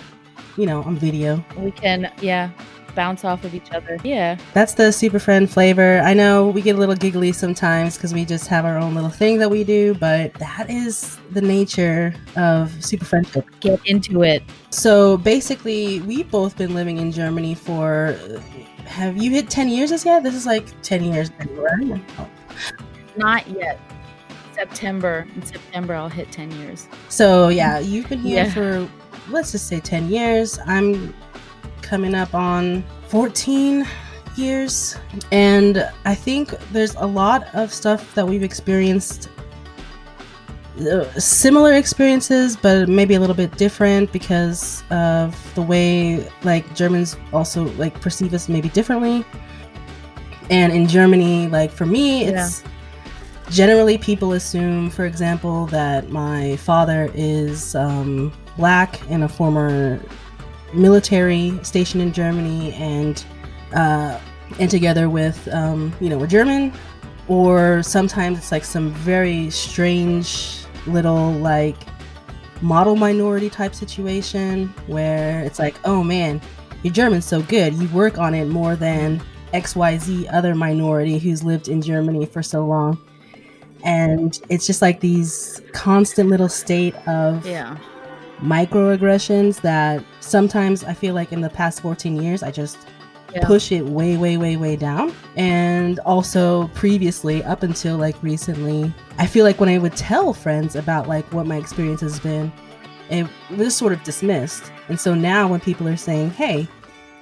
you know, on video. We can, yeah, bounce off of each other. Yeah. That's the super friend flavor. I know we get a little giggly sometimes because we just have our own little thing that we do, but that is the nature of super friendship. Get into it. So basically, we've both been living in Germany for. Have you hit 10 years as yet? This is like 10 years, right? Not yet. September. In September, I'll hit 10 years. So yeah, you've been here Yeah. for let's just say 10 years. I'm coming up on 14 years and I think there's a lot of stuff that we've experienced uh, similar experiences but maybe a little bit different because of the way like Germans also like perceive us maybe differently. And in Germany, like for me, it's generally people assume for example that my father is um, black and a former military station in germany and uh, and together with um, you know a german or sometimes it's like some very strange little like model minority type situation where it's like oh man your german's so good you work on it more than xyz other minority who's lived in germany for so long and it's just like these constant little state of Yeah. microaggressions that sometimes I feel like in the past 14 years I just Yeah. push it way way way way down and also previously up until like recently I feel like when I would tell friends about like what my experience has been it was sort of dismissed and so now when people are saying hey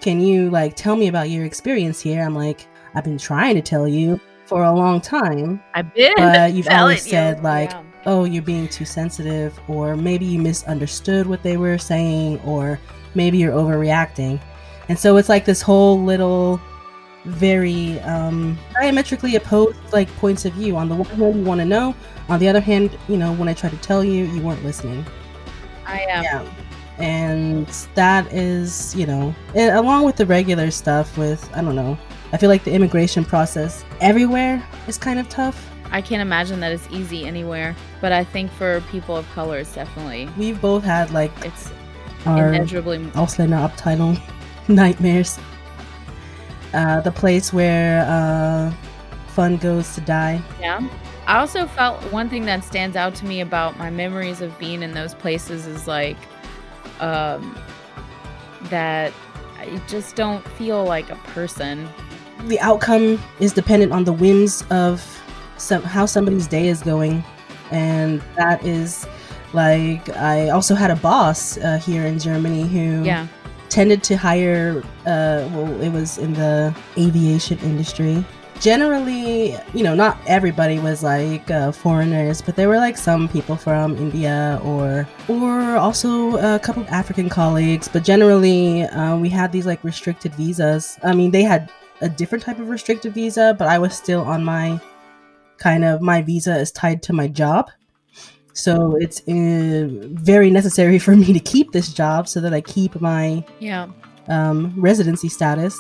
can you like tell me about your experience here I'm like I've been trying to tell you for a long time I've been but you've always you. said like Yeah. Oh you're being too sensitive or maybe you misunderstood what they were saying or maybe you're overreacting. And so it's like this whole little very um diametrically opposed like points of view. On the one hand you want to know. On the other hand you know when i try to tell you you weren't listening. I am. yeah. And that is you know and along with the regular stuff with i don't know i feel like the immigration process everywhere is kind of tough I can't imagine that it's easy anywhere, but I think for people of color, it's definitely we've both had like it's our immeasurably Ausländerabteilung nightmares. Uh, the place where uh, fun goes to die. Yeah. I also felt one thing that stands out to me about my memories of being in those places is like um that I just don't feel like a person. The outcome is dependent on the whims of some, how somebody's day is going, and that is like I also had a boss uh, here in Germany who Yeah. tended to hire. Uh, well, it was in the aviation industry. Generally, you know, not everybody was like uh, foreigners, but there were like some people from India or or also a couple of African colleagues. But generally, uh, we had these like restricted visas. I mean, they had a different type of restricted visa, but I was still on my kind of my visa is tied to my job. So it's uh, very necessary for me to keep this job so that I keep my Yeah. um, residency status.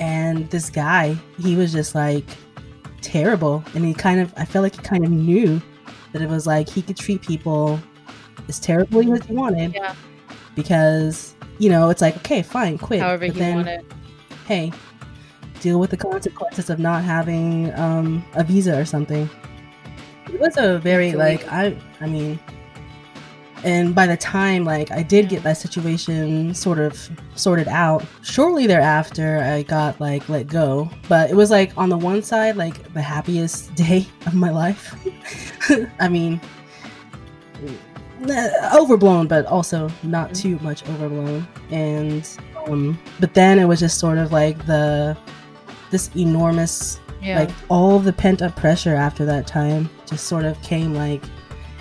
And this guy, he was just like terrible. And he kind of, I felt like he kind of knew that it was like he could treat people as terribly as he wanted. Yeah. Because, you know, it's like, okay, fine, quit. However But he then, wanted. hey, deal with the consequences of not having um, a visa or something. It was a very like I I mean and by the time like I did get that situation sort of sorted out, shortly thereafter I got like let go. But it was like on the one side like the happiest day of my life. I mean eh, overblown but also not too much overblown and um but then it was just sort of like the this enormous Yeah. like all the pent up pressure after that time just sort of came like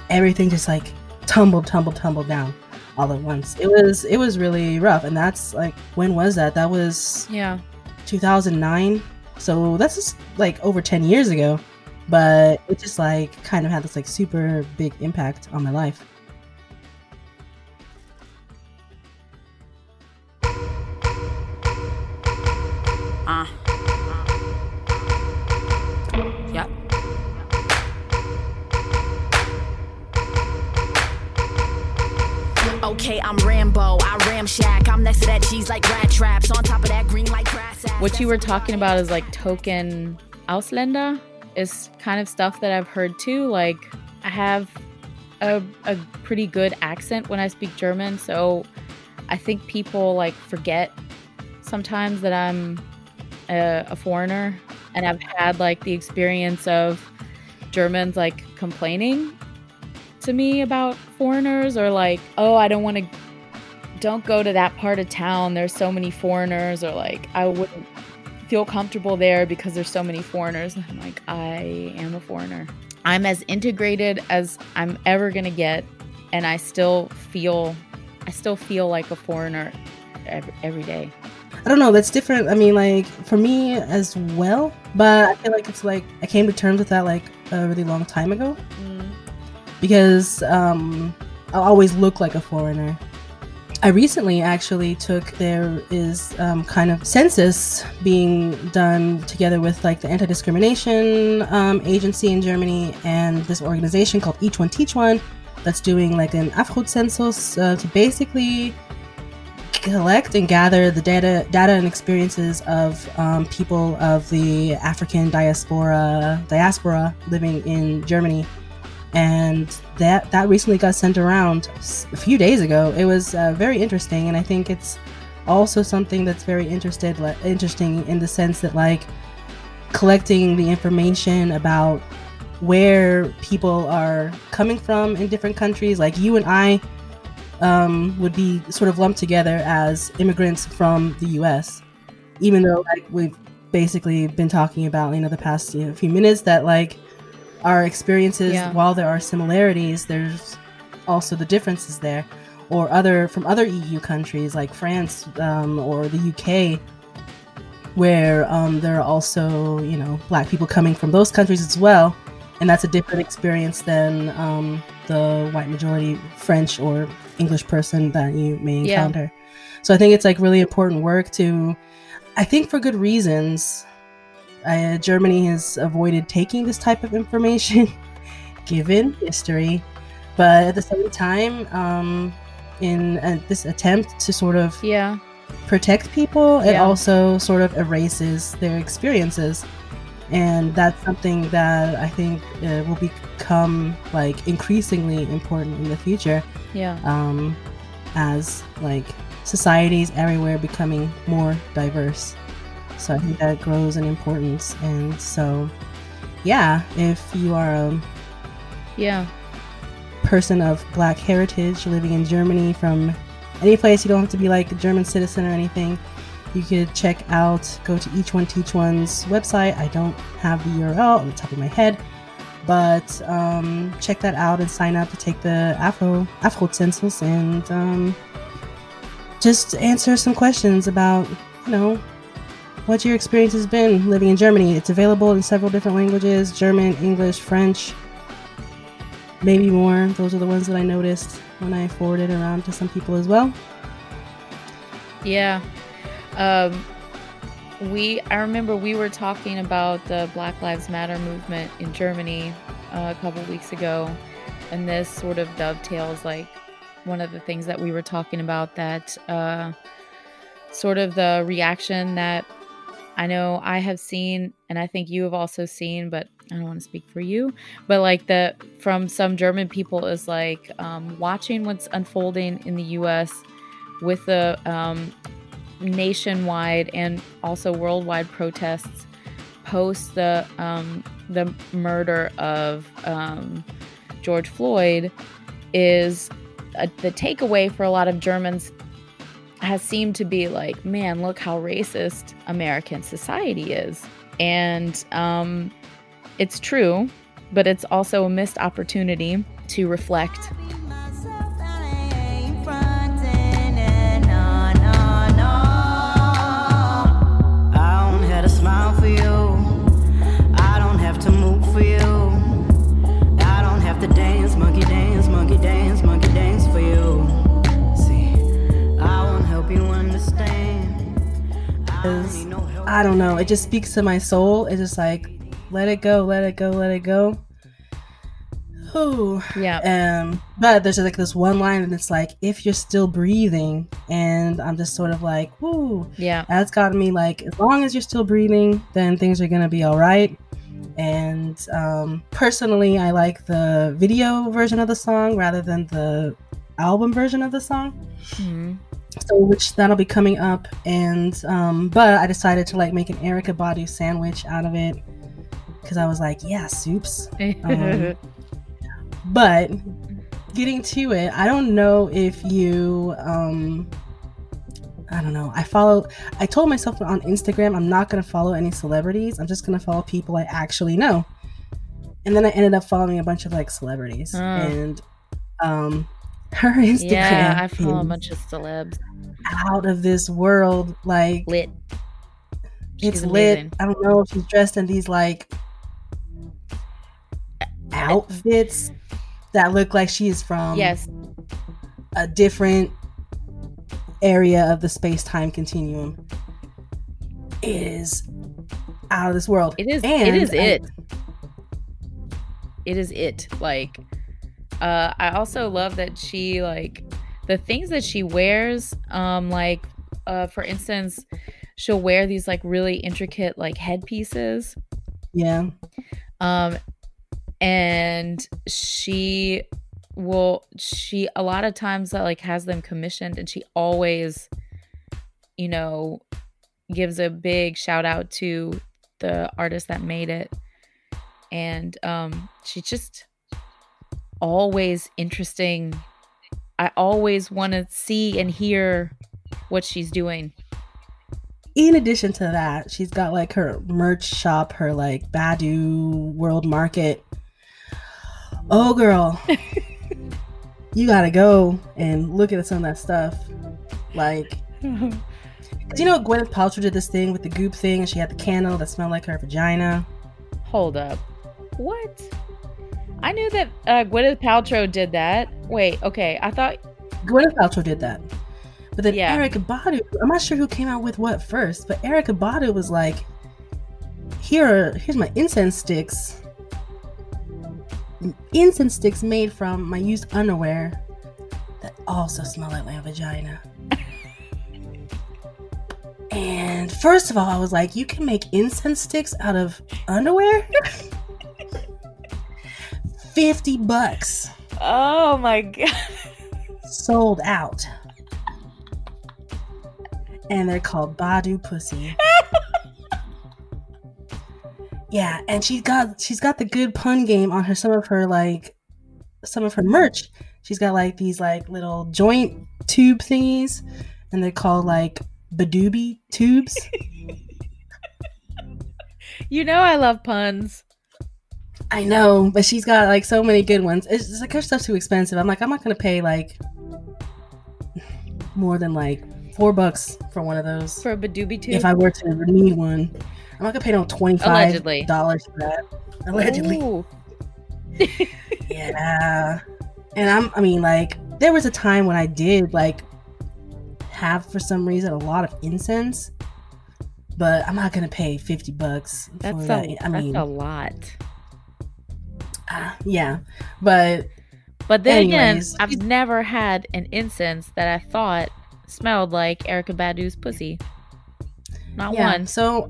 everything just like tumbled tumbled tumbled down all at once it was it was really rough and that's like when was that that was Yeah. 2009 so that's just like over 10 years ago but it just like kind of had this like super big impact on my life Okay, I'm Rambo. I ramshack. I'm next to that cheese like rat traps. On top of that green like grass. ass. What you were talking about is like token Ausländer is kind of stuff that I've heard too. Like I have a, a pretty good accent when I speak German, so I think people like forget sometimes that I'm a, a foreigner, and I've had like the experience of Germans like complaining to me about foreigners or like, oh, I don't want to don't go to that part of town. There's so many foreigners, or like, I wouldn't feel comfortable there because there's so many foreigners. I'm like, I am a foreigner. I'm as integrated as I'm ever gonna get, and I still feel, I still feel like a foreigner every, every day. I don't know, that's different. I mean, like for me as well, but I feel like it's like I came to terms with that like a really long time ago mm. Because um, I always look like a foreigner. I recently actually took there is um, kind of census being done together with like the anti discrimination um, agency in Germany and this organization called Each One Teach One that's doing like an Afro census uh, to basically collect and gather the data data and experiences of um, people of the African diaspora diaspora living in Germany and that that recently got sent around a few days ago it was uh, very interesting and I think it's also something that's very interested interesting in the sense that like collecting the information about where people are coming from in different countries like you and I um, would be sort of lumped together as immigrants from the U.S. Even though like we've basically been talking about you know the past you know, few minutes that like our experiences Yeah. while there are similarities there's also the differences there or other from other EU countries like France um, or the UK where um, there are also you know black people coming from those countries as well and that's a different experience than um, the white majority French or English person that you may Yeah. encounter. So I think it's like really important work to, I think for good reasons. Uh, Germany has avoided taking this type of information, given history, but at the same time, um, in uh, this attempt to sort of yeah. protect people, it also sort of erases their experiences. And that's something that I think uh, will become like increasingly important in the future. Yeah. Um, as like societies everywhere becoming more diverse, so I think that grows in importance. And so, yeah, if you are a Yeah. person of Black heritage living in Germany from any place, you don't have to be like a German citizen or anything you could check out go to each one teach one's website i don't have the url on the top of my head but um, check that out and sign up to take the afro afro census and um, just answer some questions about you know what your experience has been living in Germany. It's available in several different languages German, English, French, maybe more. Those are the ones that I noticed when I forwarded around to some people as well. Yeah. Um, we I remember we were talking about the Black Lives Matter movement in Germany uh, a couple weeks ago, and this sort of dovetails like one of the things that we were talking about that uh, sort of the reaction that I know I have seen, and I think you have also seen, but I don't want to speak for you, but like the from some German people is like um, watching what's unfolding in the U.S. with the um, nationwide and also worldwide protests post the um, the murder of um, George Floyd is a, the takeaway for a lot of Germans has seemed to be like, man, look how racist American society is, and um, it's true, but it's also a missed opportunity to reflect. Dance, monkey dance, monkey dance for you. Is- I don't know. It just speaks to my soul. It's just like, let it go, let it go, let it go. Ooh. Yeah. Um, but there's like this one line, and it's like, if you're still breathing, and I'm just sort of like, whoo. Yeah. That's gotten me like, as long as you're still breathing, then things are gonna be all right. And um, personally, I like the video version of the song rather than the album version of the song Mhm. So which that'll be coming up and um but i decided to like make an erica badu sandwich out of it because i was like yeah soups. Um, but getting to it i don't know if you um i don't know. I follow i told myself on instagram i'm not going to follow any celebrities. I'm just going to follow people i actually know. And then i ended up following a bunch of like celebrities. Oh. and um her instagram yeah, I follow a bunch of celebs. out of this world like lit it's She's lit i don't know if she's dressed in these like outfits that look like she is from Yes. a different area of the space-time continuum it is out of this world It is. and it is I- it. It is it. Like, uh, I also love that she like the things that she wears. Um, like, uh, for instance, she'll wear these like really intricate like headpieces. yeah Um, and she will she a lot of times uh, like has them commissioned, and she always, you know, gives a big shout out to the artist that made it and um she's just always interesting i always want to see and hear what she's doing in addition to that, she's got like her merch shop, her like Badu World Market. Oh, girl, you gotta go and look at some of that stuff. Like, do you know, Gwyneth Paltrow did this thing with the goop thing, and she had the candle that smelled like her vagina. hold up what i knew that uh gwyneth paltrow did that wait okay i thought Gwyneth Paltrow did that. But then Yeah. Erica Badu, I'm not sure who came out with what first, but Eric Badu was like, "Here, are, here's my incense sticks. Incense sticks made from my used underwear that also smell like my vagina." and first of all, I was like, "You can make incense sticks out of underwear? Fifty bucks." oh my god sold out. And they're called Badu Pussy. yeah, and she's got she's got the good pun game on her some of her like some of her merch. She's got like these like little joint tube thingies, and they're called like Badooby tubes. you know i love puns I know, but she's got like so many good ones. It's just like her stuff's too expensive. I'm like, I'm not gonna pay like more than like four bucks for one of those. For a Badooby tube? If I were to ever need one. I'm not gonna pay no twenty five dollars for that. Allegedly. Yeah. And I'm I mean like there was a time when I did like have for some reason a lot of incense. But I'm not gonna pay fifty bucks That's for a, that. I mean that's a lot. Uh, yeah. But But then anyways, again, I've never had an incense that I thought smelled like Erica Badu's pussy. Not yeah, one. So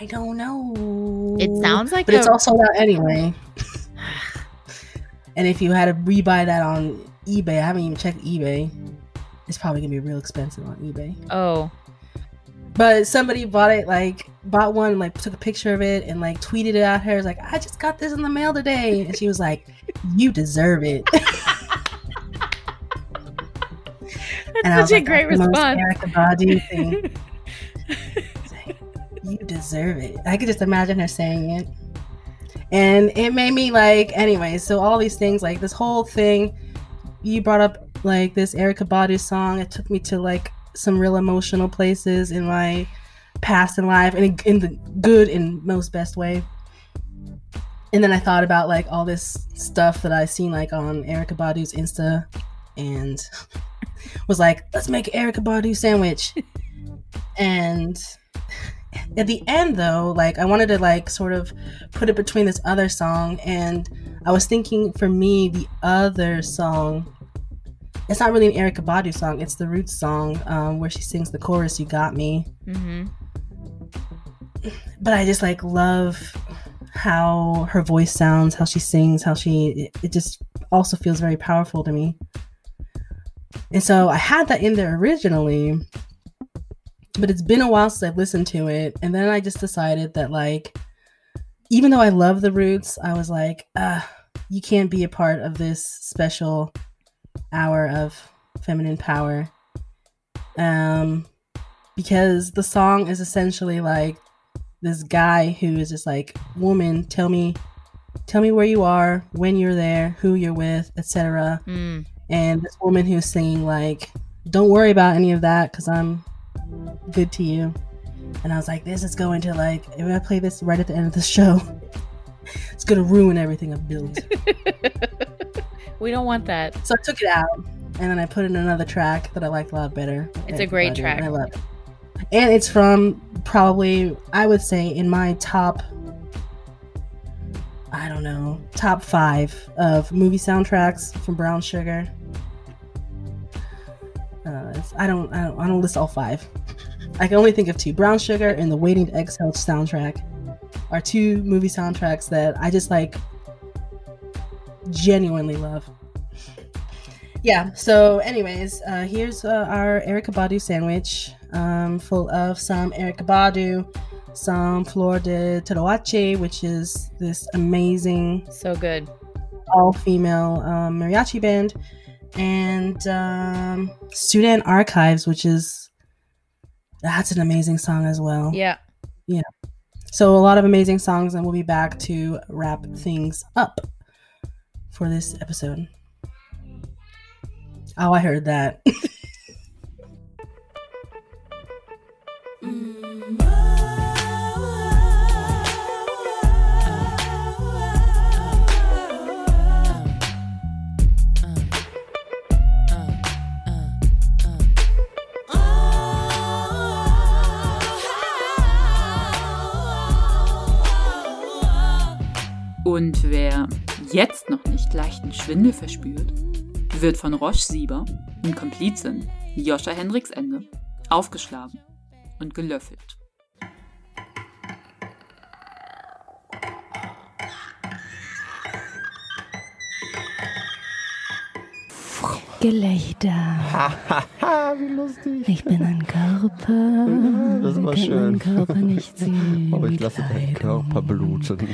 I don't know. It sounds like But it's a- also not anyway. and if you had to rebuy that on eBay, I haven't even checked eBay. It's probably gonna be real expensive on eBay. Oh. But somebody bought it, like bought one, like took a picture of it and like tweeted it at her. It's like, I just got this in the mail today, and she was like, "You deserve it." and was such a like, great "That's response." Erykah Badu thing. It's like, you deserve it. I could just imagine her saying it, and it made me like, anyway. So all these things, like this whole thing, you brought up like this Erica Badu song. It took me to like some real emotional places in my past and life, and in, the good and most best way. And then I thought about like all this stuff that I seen like on Erica Badu's Insta, and was like, let's make Erica Badu sandwich. and at the end though, like I wanted to like sort of put it between this other song, and I was thinking for me the other song. It's not really an Erica Badu song. It's the Roots song um, where she sings the chorus. You got me Mm-hmm. but I just like love how her voice sounds, how she sings, how she it, just also feels very powerful to me. And so I had that in there originally, but it's been a while since I've listened to it, and then I just decided that like even though I love the roots, I was like, uh, you can't be a part of this special hour of feminine power. Um because the song is essentially like this guy who is just like woman tell me tell me where you are when you're there who you're with etc Mm. and this woman who's singing like don't worry about any of that because i'm good to you and i was like this is going to like if i play this right at the end of the show it's gonna ruin everything i've built We don't want that. so i took it out and then i put in another track that i like a lot better. It's a great track. i love it. And it's from probably i would say in my top i don't know top five of movie soundtracks from brown sugar. Uh, I, don't, I don't i don't list all five. I can only think of two. Brown sugar and the waiting to exhale soundtrack are two movie soundtracks that i just like genuinely love yeah so anyways uh, here's uh, our erica badu sandwich um, full of some erica badu some flor de Toroache, which is this amazing So good. all-female um, mariachi band and um, sudan archives which is that's an amazing song as well Yeah. yeah so a lot of amazing songs and we'll be back to wrap things up for this episode. Oh i heard that. Und wer jetzt noch nicht leichten Schwindel verspürt, wird von Roche Sieber und Komplizin Joscha Hendricks Ende aufgeschlagen und gelöffelt. Gelächter. Wie lustig. Ich bin ein Körper. Das ist können schön. meinen Körper nicht sehen. Aber ich lasse deinen Körper bluten.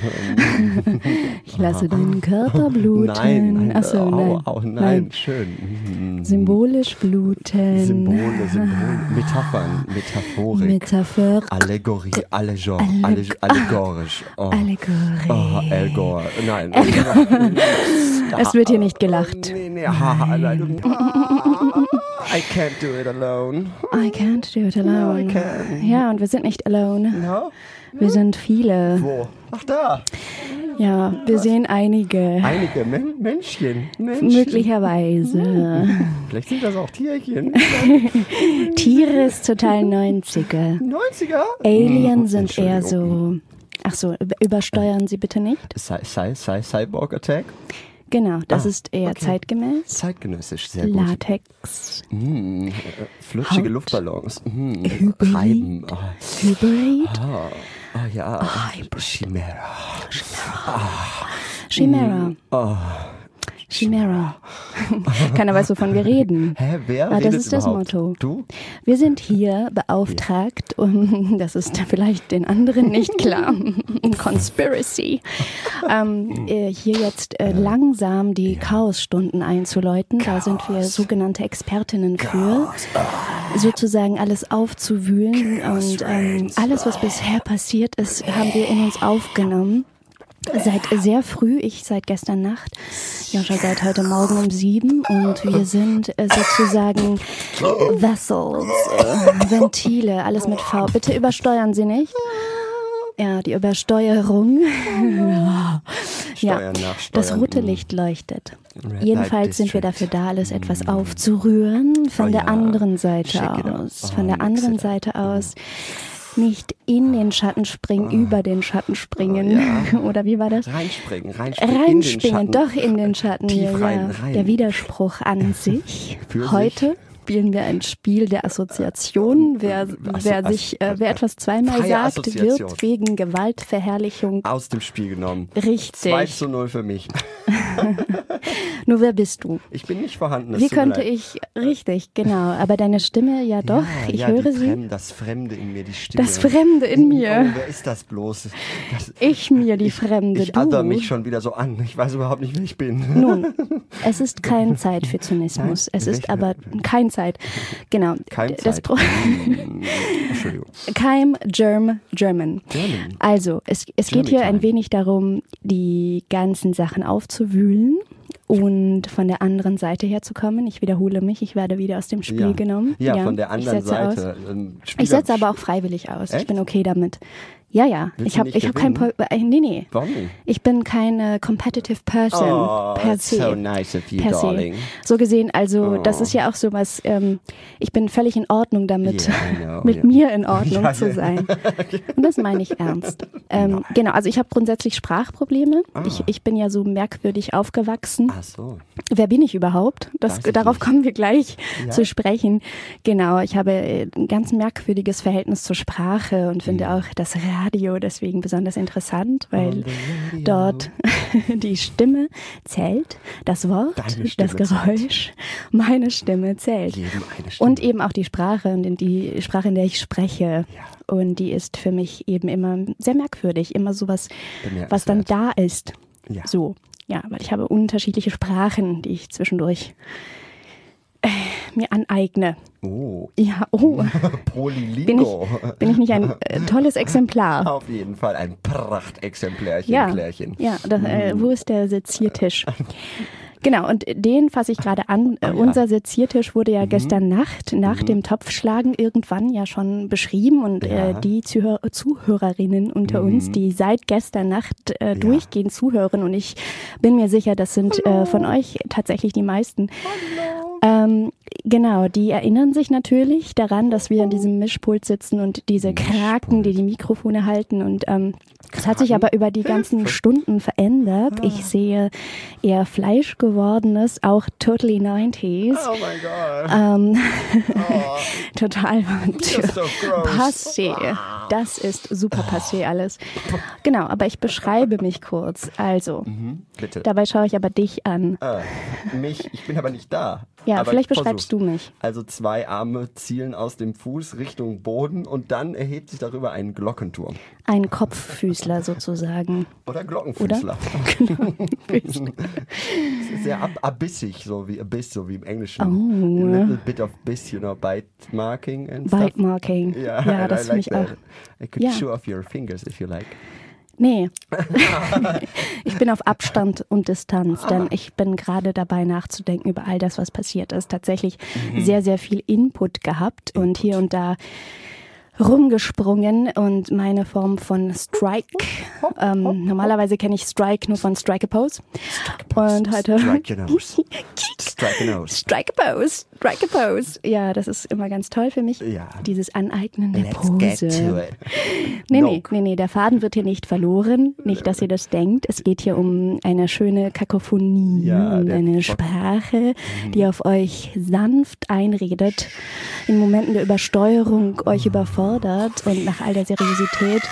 Ich lasse deinen Körper bluten. Nein, nein, Ach so, au, nein. au, nein, Nein. schön. Mhm. Symbolisch bluten. Symbole, Symbole, Metaphern, Metaphorik, Metaphor. Allegorie, Allegor, Alleg allegorisch. Oh. Allegorie. Oh, Elgor. Nein. Es wird hier nicht gelacht. Nee, nee, haha, nein. I can't do it alone. I can't do it alone. No, I can. Ja, und wir sind nicht alone. No? Wir sind viele. Wo? Ach da. Ja, wir sehen einige. Einige Men Menschchen. Menschchen. Möglicherweise. Vielleicht sind das auch Tierchen. Tiere ist total 90er. 90er? Alien Hm, sind eher so. Ach so, über- übersteuern Sie bitte nicht. Cy Cy Cy Cyborg Attack? Genau, das Ah, ist eher okay. zeitgemäß. Zeitgenössisch, sehr gut. Latex. Mm, äh, flutschige Haut. Luftballons. Mm, Hybrid. Reiben. Ah. Hybrid. Ah, ah ja. Chimera. Ah. Chimera. Oh. Chimera. Keiner weiß, wovon wir reden. Hä, wer Ah, das ist das überhaupt? Motto. Du? Wir sind hier beauftragt, um, das ist vielleicht den anderen nicht klar, Conspiracy, ähm, äh, hier jetzt äh, langsam die Chaosstunden einzuläuten. Da sind wir sogenannte Expertinnen für, sozusagen alles aufzuwühlen und ähm, alles, was bisher passiert ist, haben wir in uns aufgenommen. Seit sehr früh, ich seit gestern Nacht, Joscha seit heute Morgen um sieben und wir sind äh, sozusagen Vessels, äh, Ventile, alles mit V. Bitte übersteuern Sie nicht. Ja, die Übersteuerung. ja, das rote Licht leuchtet. Red Jedenfalls sind wir dafür da, alles etwas aufzurühren. Von Oh der anderen Seite aus. Oh, Von der mix anderen. Seite aus. Nicht in den Schatten springen, über den Schatten springen. ja. Oder wie war das? Reinspringen, reinspringen. in Reinspringen, Schatten. doch in den Schatten. Tief ja, rein, ja. rein. Der Widerspruch an sich. Für sich. Spielen wir ein Spiel der Assoziation. Wer, Asso- wer, sich, äh, wer etwas zweimal Freie sagt, wird wegen Gewaltverherrlichung. Aus dem Spiel genommen. Richtig. 2 zu 0 für mich. Nur wer bist du? Ich bin nicht vorhanden. Wie könnte leid. ich, richtig, genau, aber deine Stimme ja doch, ich ja, höre sie. Fremde, das Fremde in mir, die Stimme. Das Fremde in mir. Oh, wer ist das bloß? Das, Ich mir, die Fremde, ich du. adder mich schon wieder so an. Ich weiß überhaupt nicht, wer ich bin. Nun, es ist keine Zeit für Zynismus. Es ist aber kein Zeit. Genau. Kein Das Zeit. Pro Mm, Entschuldigung. Keim Germ German. German. Also, es, es geht hier ein wenig darum, die ganzen Sachen aufzuwühlen und von der anderen Seite herzukommen. Ich wiederhole mich, ich werde wieder aus dem Spiel Ja. genommen. Ja, von der ich anderen setze aus. Seite. Ähm, Ich setze aber auch freiwillig aus. Ich Echt? bin okay damit. Ja, ja. Willst ich habe hab kein? Pro äh, nee, nee. Warum? Ich bin keine competitive person Oh, per se. so nice of you, per se. darling. So gesehen, also das Oh. ist ja auch sowas, ähm, ich bin völlig in Ordnung damit, Yeah, know, mit yeah. mir in Ordnung Ja, zu sein. Und das meine ich ernst. Ähm, genau, also ich habe grundsätzlich Sprachprobleme. Ich, ich bin ja so merkwürdig aufgewachsen. Ah. Ach so. Wer bin ich überhaupt? Das, ich darauf nicht. kommen wir gleich Ja. zu sprechen. Genau, ich habe äh, ein ganz merkwürdiges Verhältnis zur Sprache und finde Mhm. auch das Radio deswegen besonders interessant, weil dort die Stimme zählt, das Wort, das Geräusch, meine Stimme zählt. Stimme. Und eben auch die Sprache und in die Sprache, in der ich spreche. Und die ist für mich eben immer sehr merkwürdig, immer sowas, was dann da ist. Ja. So, ja, weil ich habe unterschiedliche Sprachen, die ich zwischendurch äh, mir aneigne. Oh. Ja, oh. Polylingo. Bin ich, bin ich nicht ein äh, tolles Exemplar? Auf jeden Fall ein Prachtexemplärchen, Ja, Klärchen. ja das, äh, Mm. wo ist der Seziertisch? Genau, und den fasse ich gerade an. Ah, Äh, Unser Seziertisch wurde ja gestern Nacht nach dem Topfschlagen irgendwann ja schon beschrieben und Ja. äh, die Zuhör Zuhörerinnen unter uns, Mhm. die seit gestern Nacht äh, durchgehend zuhören und ich bin mir sicher, das sind äh, von euch tatsächlich die meisten. Ähm, genau, die erinnern sich natürlich daran, dass wir an diesem Mischpult sitzen und diese Kraken, die die Mikrofone halten. Und ähm, das hat sich aber über die ganzen Stunden verändert. Ich sehe eher fleischgewordenes, auch totally 90s. Oh mein Gott. Ähm, total You're so passé. Das ist super passé alles. Genau, aber ich beschreibe mich kurz. Also, Mhm, bitte. dabei schaue ich aber dich an. Äh, mich, ich bin aber nicht da. Ja, aber vielleicht ich beschreibst du mich. Also zwei Arme zielen aus dem Fuß Richtung Boden und dann erhebt sich darüber ein Glockenturm. Ein Kopffüßler sozusagen. Oder Glockenfüßler. Es ist sehr ab abissig, so wie Abyss, so wie im Englischen. Oh. A little bit of biss, you know, bite marking and stuff. Bite marking. Ja, Ja, das like finde ich that. auch. I could Ja. show off your fingers if you like. Nee. ich bin auf Abstand und Distanz, denn ich bin gerade dabei nachzudenken über all das, was passiert ist. Tatsächlich Mhm. sehr, sehr viel Input gehabt und hier und da rumgesprungen und meine Form von Strike. Ähm, normalerweise kenne ich Strike nur von Strike a Pose. Und heute. Strike your nose. Strike your nose. Strike a Pose. Strike a Pose. Ja, das ist immer ganz toll für mich. Ja. Dieses Aneignen der Let's Pose. get to it. Nee, No. nee, nee, nee, der Faden wird hier nicht verloren. Nicht, dass ihr das denkt. Es geht hier um eine schöne Kakophonie Ja, eine Sprache, die auf euch sanft einredet, in Momenten der Übersteuerung euch überfordert und nach all der Seriosität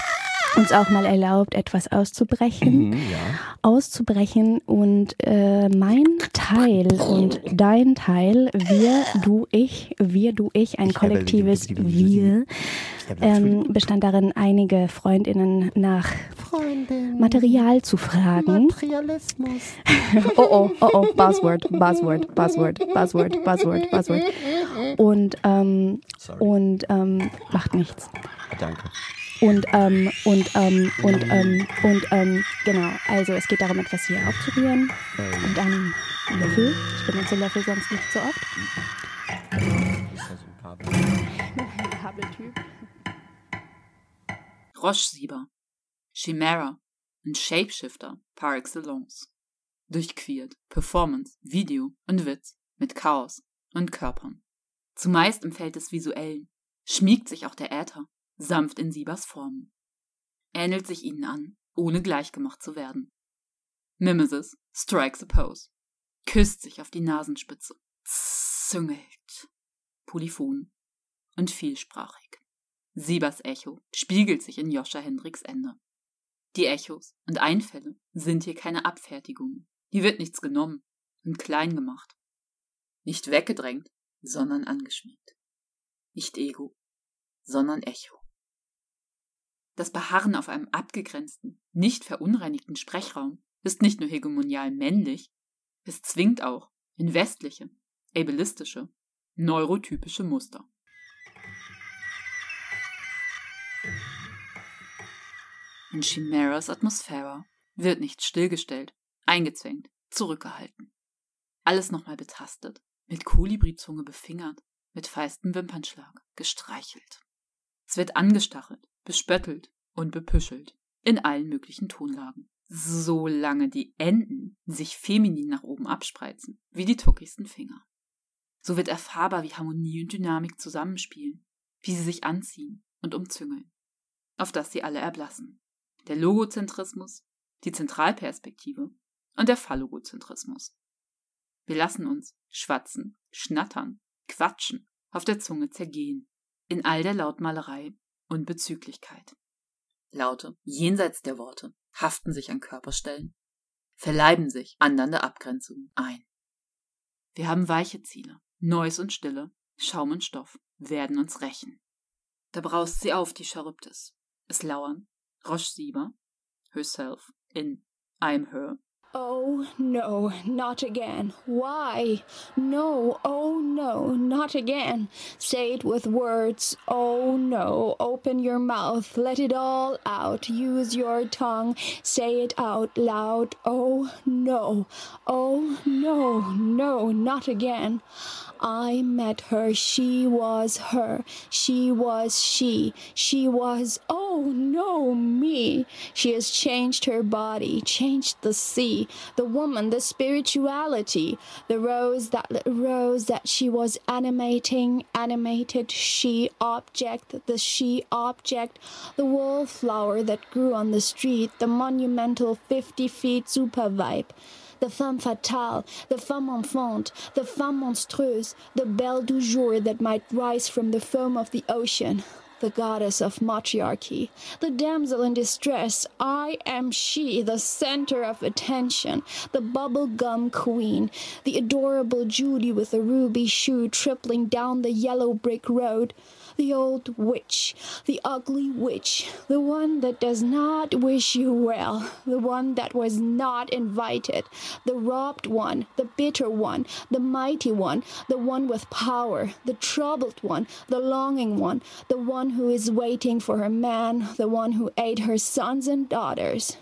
uns auch mal erlaubt, etwas auszubrechen. Mhm, ja. Auszubrechen und äh, mein Teil und dein Teil, wir, du, ich, wir, du, ich, ein kollektives Wir, ähm, bestand darin, einige Freundinnen nach Material zu fragen. Materialismus. oh oh, oh oh, Buzzword, Buzzword, Buzzword, Buzzword, Buzzword, Buzzword. Und, ähm, und ähm, macht nichts. Danke. Und, ähm, und, ähm, und, ähm, und, ähm, genau. Also es geht darum, etwas hier aufzurühren. Ähm. Und einen Löffel. Ich benutze Löffel sonst nicht so oft. Kabeltyp. Roche-Sieber. Chimera. Ein Shapeshifter par excellence. Durchquert Performance, Video und Witz mit Chaos und Körpern. Zumeist im Feld des Visuellen schmiegt sich auch der Äther sanft in Siebers Formen. Ähnelt sich ihnen an, ohne gleichgemacht zu werden. Mimesis strikes a pose. Küsst sich auf die Nasenspitze. Züngelt. Polyphon. Und vielsprachig. Siebers Echo spiegelt sich in Joscha Hendricks Ende. Die Echos und Einfälle sind hier keine Abfertigung. Hier wird nichts genommen und klein gemacht. Nicht weggedrängt, sondern angeschmiegt. Nicht Ego, sondern Echo. Das Beharren auf einem abgegrenzten, nicht verunreinigten Sprechraum ist nicht nur hegemonial männlich, es zwingt auch in westliche, ableistische, neurotypische Muster. In Chimeras Atmosphäre wird nicht stillgestellt, eingezwängt, zurückgehalten. Alles nochmal betastet, mit Kolibrizunge befingert, mit feistem Wimpernschlag gestreichelt. Es wird angestachelt, bespöttelt und bepüschelt, in allen möglichen Tonlagen. Solange die Enden sich feminin nach oben abspreizen, wie die tuckigsten Finger. So wird erfahrbar, wie Harmonie und Dynamik zusammenspielen, wie sie sich anziehen und umzüngeln, auf das sie alle erblassen. Der Logozentrismus, die Zentralperspektive und der Phallogozentrismus. Wir lassen uns schwatzen, schnattern, quatschen, auf der Zunge zergehen, in all der Lautmalerei und Bezüglichkeit. Laute, jenseits der Worte, haften sich an Körperstellen, verleiben sich andernde Abgrenzungen ein. Wir haben weiche Ziele, Neues und Stille, Schaum und Stoff werden uns rächen. Da braust sie auf, die Charybdis. Es lauern Roche Sieber, herself, in I'm Her, Oh no, not again. Why? No, oh no, not again. Say it with words. Oh no, open your mouth, let it all out. Use your tongue, say it out loud. Oh no, oh no, no, not again. I met her, she was her, she was she, she was, oh no, me. She has changed her body, changed the sea, the woman, the spirituality, the rose that rose that she was animating, animated she object, the she object, the wallflower that grew on the street, the monumental 50 feet super vibe the femme fatale, the femme enfant, the femme monstreuse, the belle du jour that might rise from the foam of the ocean, the goddess of matriarchy, the damsel in distress. I am she, the center of attention, the bubblegum queen, the adorable Judy with the ruby shoe tripling down the yellow brick road. The old witch, the ugly witch, the one that does not wish you well, the one that was not invited, the robbed one, the bitter one, the mighty one, the one with power, the troubled one, the longing one, the one who is waiting for her man, the one who ate her sons and daughters.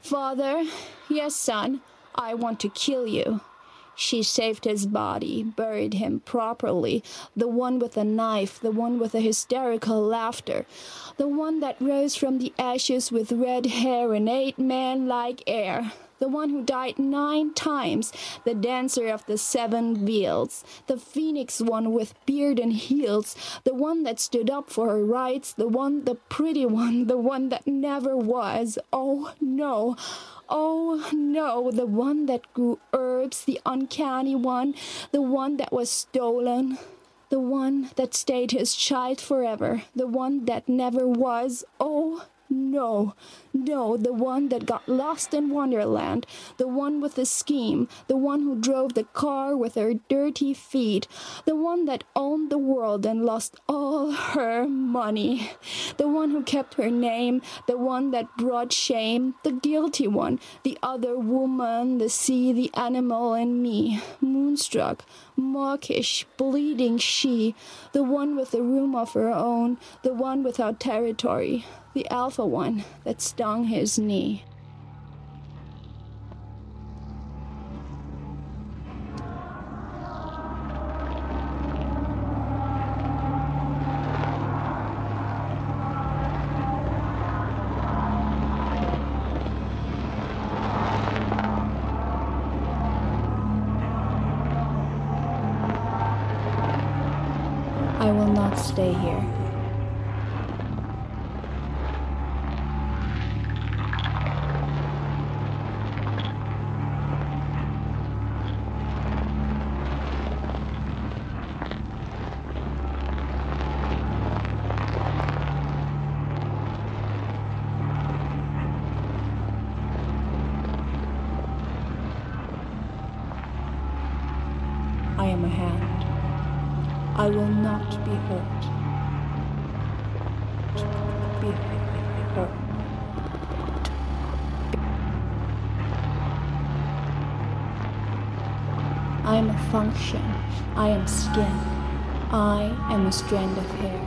Father, yes, son, I want to kill you. She saved his body, buried him properly. The one with the knife, the one with the hysterical laughter, the one that rose from the ashes with red hair and ate man like air. The one who died nine times, the dancer of the seven wheels, the phoenix one with beard and heels, the one that stood up for her rights, the one, the pretty one, the one that never was. Oh no, Oh no, the one that grew herbs, the uncanny one, the one that was stolen, the one that stayed his child forever, the one that never was. Oh no, no, the one that got lost in Wonderland, the one with the scheme, the one who drove the car with her dirty feet, the one that owned the world and lost all her money, the one who kept her name, the one that brought shame, the guilty one, the other woman, the sea, the animal, and me, moonstruck, mawkish, bleeding she, the one with a room of her own, the one without territory, the alpha one that stung his knee. Function. I am skin. I am a strand of hair.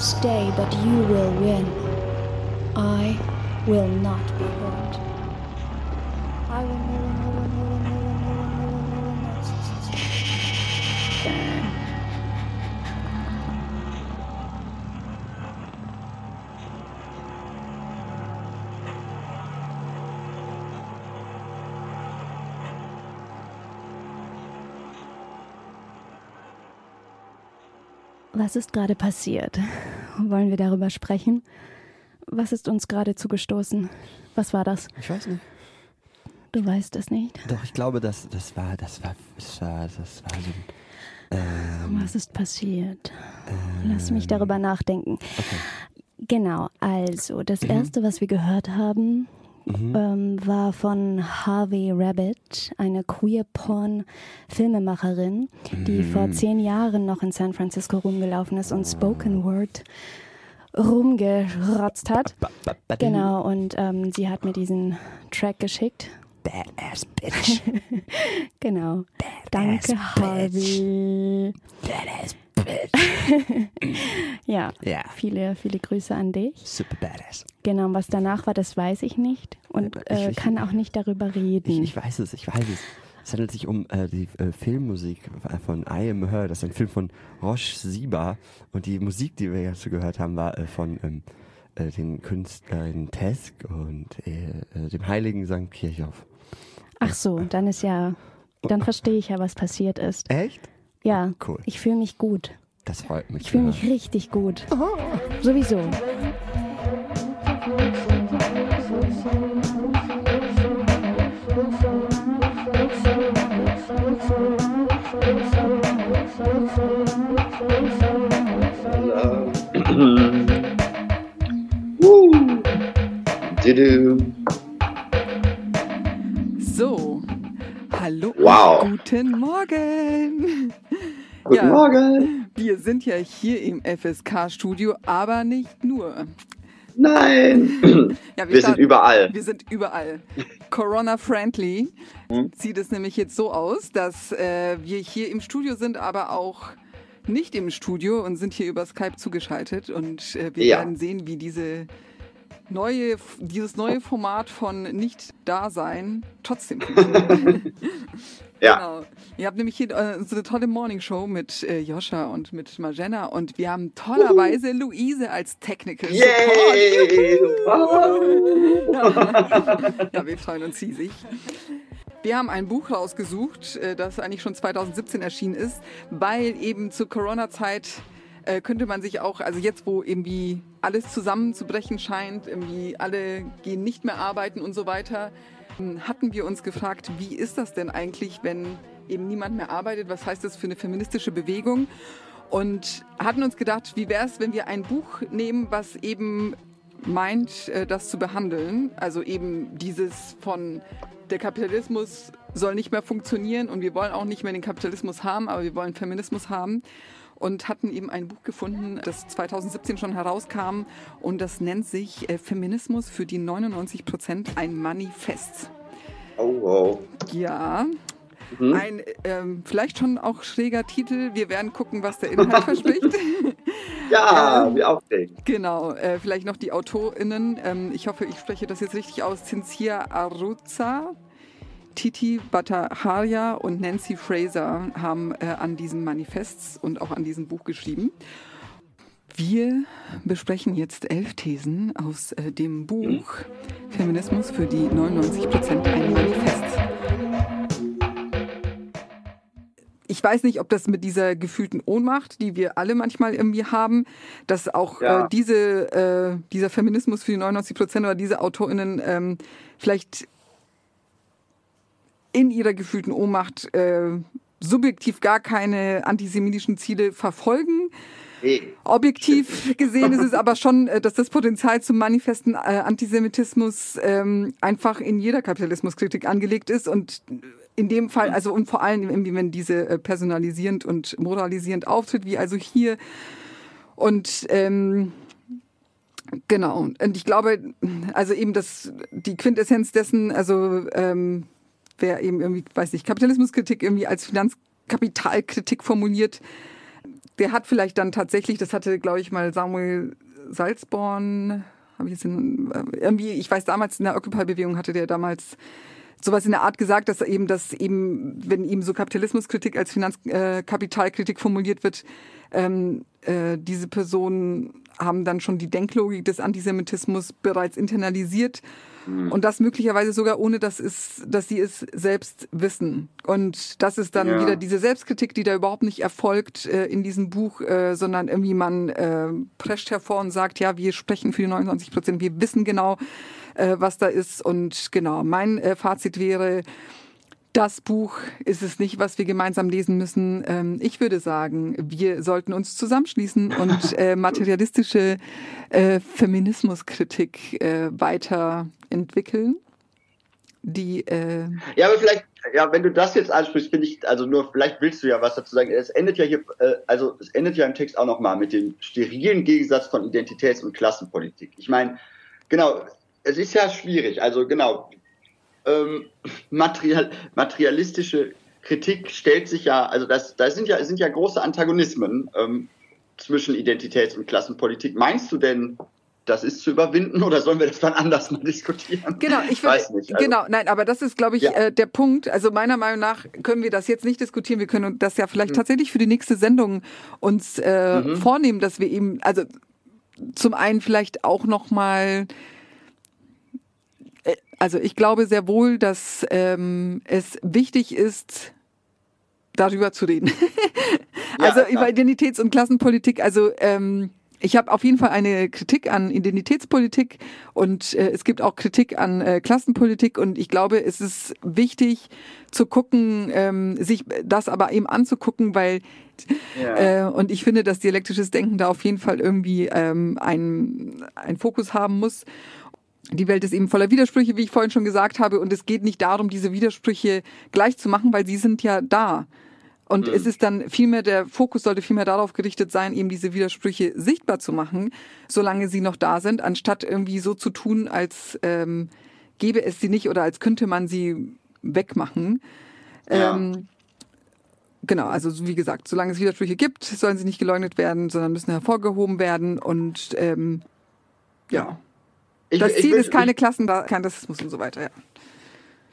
Stay, but you will win. I will not be hurt. I will no one, no one, no one, no one, no one, no one, no one, no one. Was ist gerade passiert? Wollen wir darüber sprechen? Was ist uns gerade zugestoßen? Was war das? Ich weiß nicht. Du weißt es nicht. Doch, ich glaube, das, das war, das war, das war, das war so ein, ähm, Was ist passiert? Lass mich darüber nachdenken. Genau, also das Mhm. erste, was wir gehört haben, ähm, war von Harvey Rabbit, eine Queer-Porn-Filmemacherin, die Mhm. vor zehn Jahren noch in San Francisco rumgelaufen ist und Spoken Word rumgerotzt hat. Genau, und ähm, sie hat mir diesen Track geschickt. Badass Bitch. genau. Danke, Harvey. Badass ja, Ja. viele, viele Grüße an dich. Super badass. Genau, was danach war, das weiß ich nicht und äh, ich- kann auch nicht darüber reden. Ich, ich weiß es, ich weiß es. Es handelt sich um äh, die äh, Filmmusik von I Am Her. Das ist ein Film von Roche Sieber. Und die Musik, die wir jetzt gehört haben, war äh, von ähm, äh, den Künstlern Tesk und äh, dem heiligen St. Kirchhoff. Ach so, dann ist ja, dann verstehe ich ja, was passiert ist. Echt? Ja, Cool. ich fühle mich gut. Das freut mich. Ich fühle mich richtig gut. Sowieso. So, hallo Wow. guten Morgen. Guten Morgen. Wir sind ja hier im FSK-Studio, aber nicht nur. Nein. Ja, Wir sind starten- überall. Wir sind überall. Corona-friendly Hm? sieht es nämlich jetzt so aus, dass äh, wir hier im Studio sind, aber auch nicht im Studio und sind hier über Skype zugeschaltet. Und äh, wir Ja. werden sehen, wie diese neue, dieses neue Format von Nicht-Dasein trotzdem funktioniert. Ja. Genau. Ihr habt nämlich hier äh, so eine tolle Morning Show mit äh, Joscha und mit Marjana und wir haben tollerweise Luise als Technical Yay! Support. ja, wir freuen uns riesig. Wir haben ein Buch rausgesucht, äh, das eigentlich schon 2017 erschienen ist, weil eben zur Corona-Zeit äh, könnte man sich auch, also jetzt, wo irgendwie alles zusammenzubrechen scheint, irgendwie alle gehen nicht mehr arbeiten und so weiter, ähm, hatten wir uns gefragt, wie ist das denn eigentlich, wenn eben niemand mehr arbeitet? Was heißt das für eine feministische Bewegung? Und hatten uns gedacht, wie wäre es, wenn wir ein Buch nehmen, was eben meint, äh, das zu behandeln. Also eben dieses von der Kapitalismus soll nicht mehr funktionieren und wir wollen auch nicht mehr den Kapitalismus haben, aber wir wollen Feminismus haben. Und hatten eben ein Buch gefunden, das 2017 schon herauskam und das nennt sich äh, Feminismus für die 99 Prozent ein Manifest. Oh, wow. Ja. Mhm. Ein ähm, vielleicht schon auch schräger Titel. Wir werden gucken, was der Inhalt verspricht. Ja, Ähm, wie aufregend. Genau, äh, vielleicht noch die AutorInnen. Ähm, ich hoffe, ich spreche das jetzt richtig aus. Cinzia Arruza, Titi Bhattacharya und Nancy Fraser haben äh, an diesen Manifests und auch an diesem Buch geschrieben. Wir besprechen jetzt elf Thesen aus äh, dem Buch Feminismus für die 99 Prozent ein Manifest. Ich weiß nicht, ob das mit dieser gefühlten Ohnmacht, die wir alle manchmal irgendwie haben, dass auch Ja. äh, diese, äh, dieser Feminismus für die 99 Prozent oder diese AutorInnen ähm, vielleicht in ihrer gefühlten Ohnmacht äh, subjektiv gar keine antisemitischen Ziele verfolgen. Nee. Objektiv gesehen ist es aber schon, äh, dass das Potenzial zum manifesten äh, Antisemitismus ähm, einfach in jeder Kapitalismuskritik angelegt ist und in dem Fall, also und vor allem, irgendwie, wenn diese äh, personalisierend und moralisierend auftritt, wie also hier. Und ähm, genau, und ich glaube, also eben das, die Quintessenz dessen, also ähm, wer eben irgendwie, weiß nicht, Kapitalismuskritik irgendwie als Finanzkapitalkritik formuliert, der hat vielleicht dann tatsächlich, das hatte, glaube ich, mal Samuel Salzborn, habe ich jetzt in, äh, irgendwie, ich weiß damals in der Occupy-Bewegung hatte der damals sowas in der Art gesagt, dass eben das eben, wenn ihm so Kapitalismuskritik als Finanzkapitalkritik formuliert wird, ähm, äh, diese Personen haben dann schon die Denklogik des Antisemitismus bereits internalisiert und das möglicherweise sogar ohne, dass, es, dass sie es selbst wissen. Und das ist dann Ja. wieder diese Selbstkritik, die da überhaupt nicht erfolgt äh, in diesem Buch, äh, sondern irgendwie man äh, prescht hervor und sagt, ja, wir sprechen für die 99 Prozent, wir wissen genau, äh, was da ist. Und genau, mein äh, Fazit wäre, das Buch ist es nicht, was wir gemeinsam lesen müssen. Ähm, ich würde sagen, wir sollten uns zusammenschließen und äh, materialistische äh, Feminismuskritik äh, weiterentwickeln. Die Ja, aber vielleicht, ja, wenn du das jetzt ansprichst, finde ich, also nur, vielleicht willst du ja was dazu sagen. Es endet ja hier, also es endet ja im Text auch nochmal mit dem sterilen Gegensatz von Identitäts- und Klassenpolitik. Ich meine, genau, es ist ja schwierig. Also genau, ähm, material, materialistische Kritik stellt sich ja, also das, da sind ja, sind ja große Antagonismen ähm, zwischen Identitäts- und Klassenpolitik. Meinst du denn, das ist zu überwinden oder sollen wir das dann anders mal diskutieren? Genau, ich würde, weiß nicht. Also, genau, nein, aber das ist, glaube ich, Ja. äh, der Punkt. Also meiner Meinung nach können wir das jetzt nicht diskutieren. Wir können das ja vielleicht Mhm. tatsächlich für die nächste Sendung uns äh, Mhm. vornehmen, dass wir eben, also zum einen vielleicht auch noch mal also ich glaube sehr wohl, dass ähm, es wichtig ist, darüber zu reden. Ja, also klar. über Identitäts- und Klassenpolitik, also ähm, ich habe auf jeden Fall eine Kritik an Identitätspolitik und äh, es gibt auch Kritik an äh, Klassenpolitik und ich glaube, es ist wichtig zu gucken, ähm, sich das aber eben anzugucken, weil Ja. äh, und ich finde, dass dialektisches Denken da auf jeden Fall irgendwie ähm, einen Fokus haben muss. Die Welt ist eben voller Widersprüche, wie ich vorhin schon gesagt habe, und es geht nicht darum, diese Widersprüche gleich zu machen, weil sie sind ja da. Und Mhm. es ist dann vielmehr, der Fokus sollte vielmehr darauf gerichtet sein, eben diese Widersprüche sichtbar zu machen, solange sie noch da sind, anstatt irgendwie so zu tun, als ähm, gäbe es sie nicht oder als könnte man sie wegmachen. Ja. Ähm, genau, also wie gesagt, solange es Widersprüche gibt, sollen sie nicht geleugnet werden, sondern müssen hervorgehoben werden. Und ähm, ja, Ich- das ich Ziel will- ist keine Klassen, kein Rassismus und so weiter. Ja.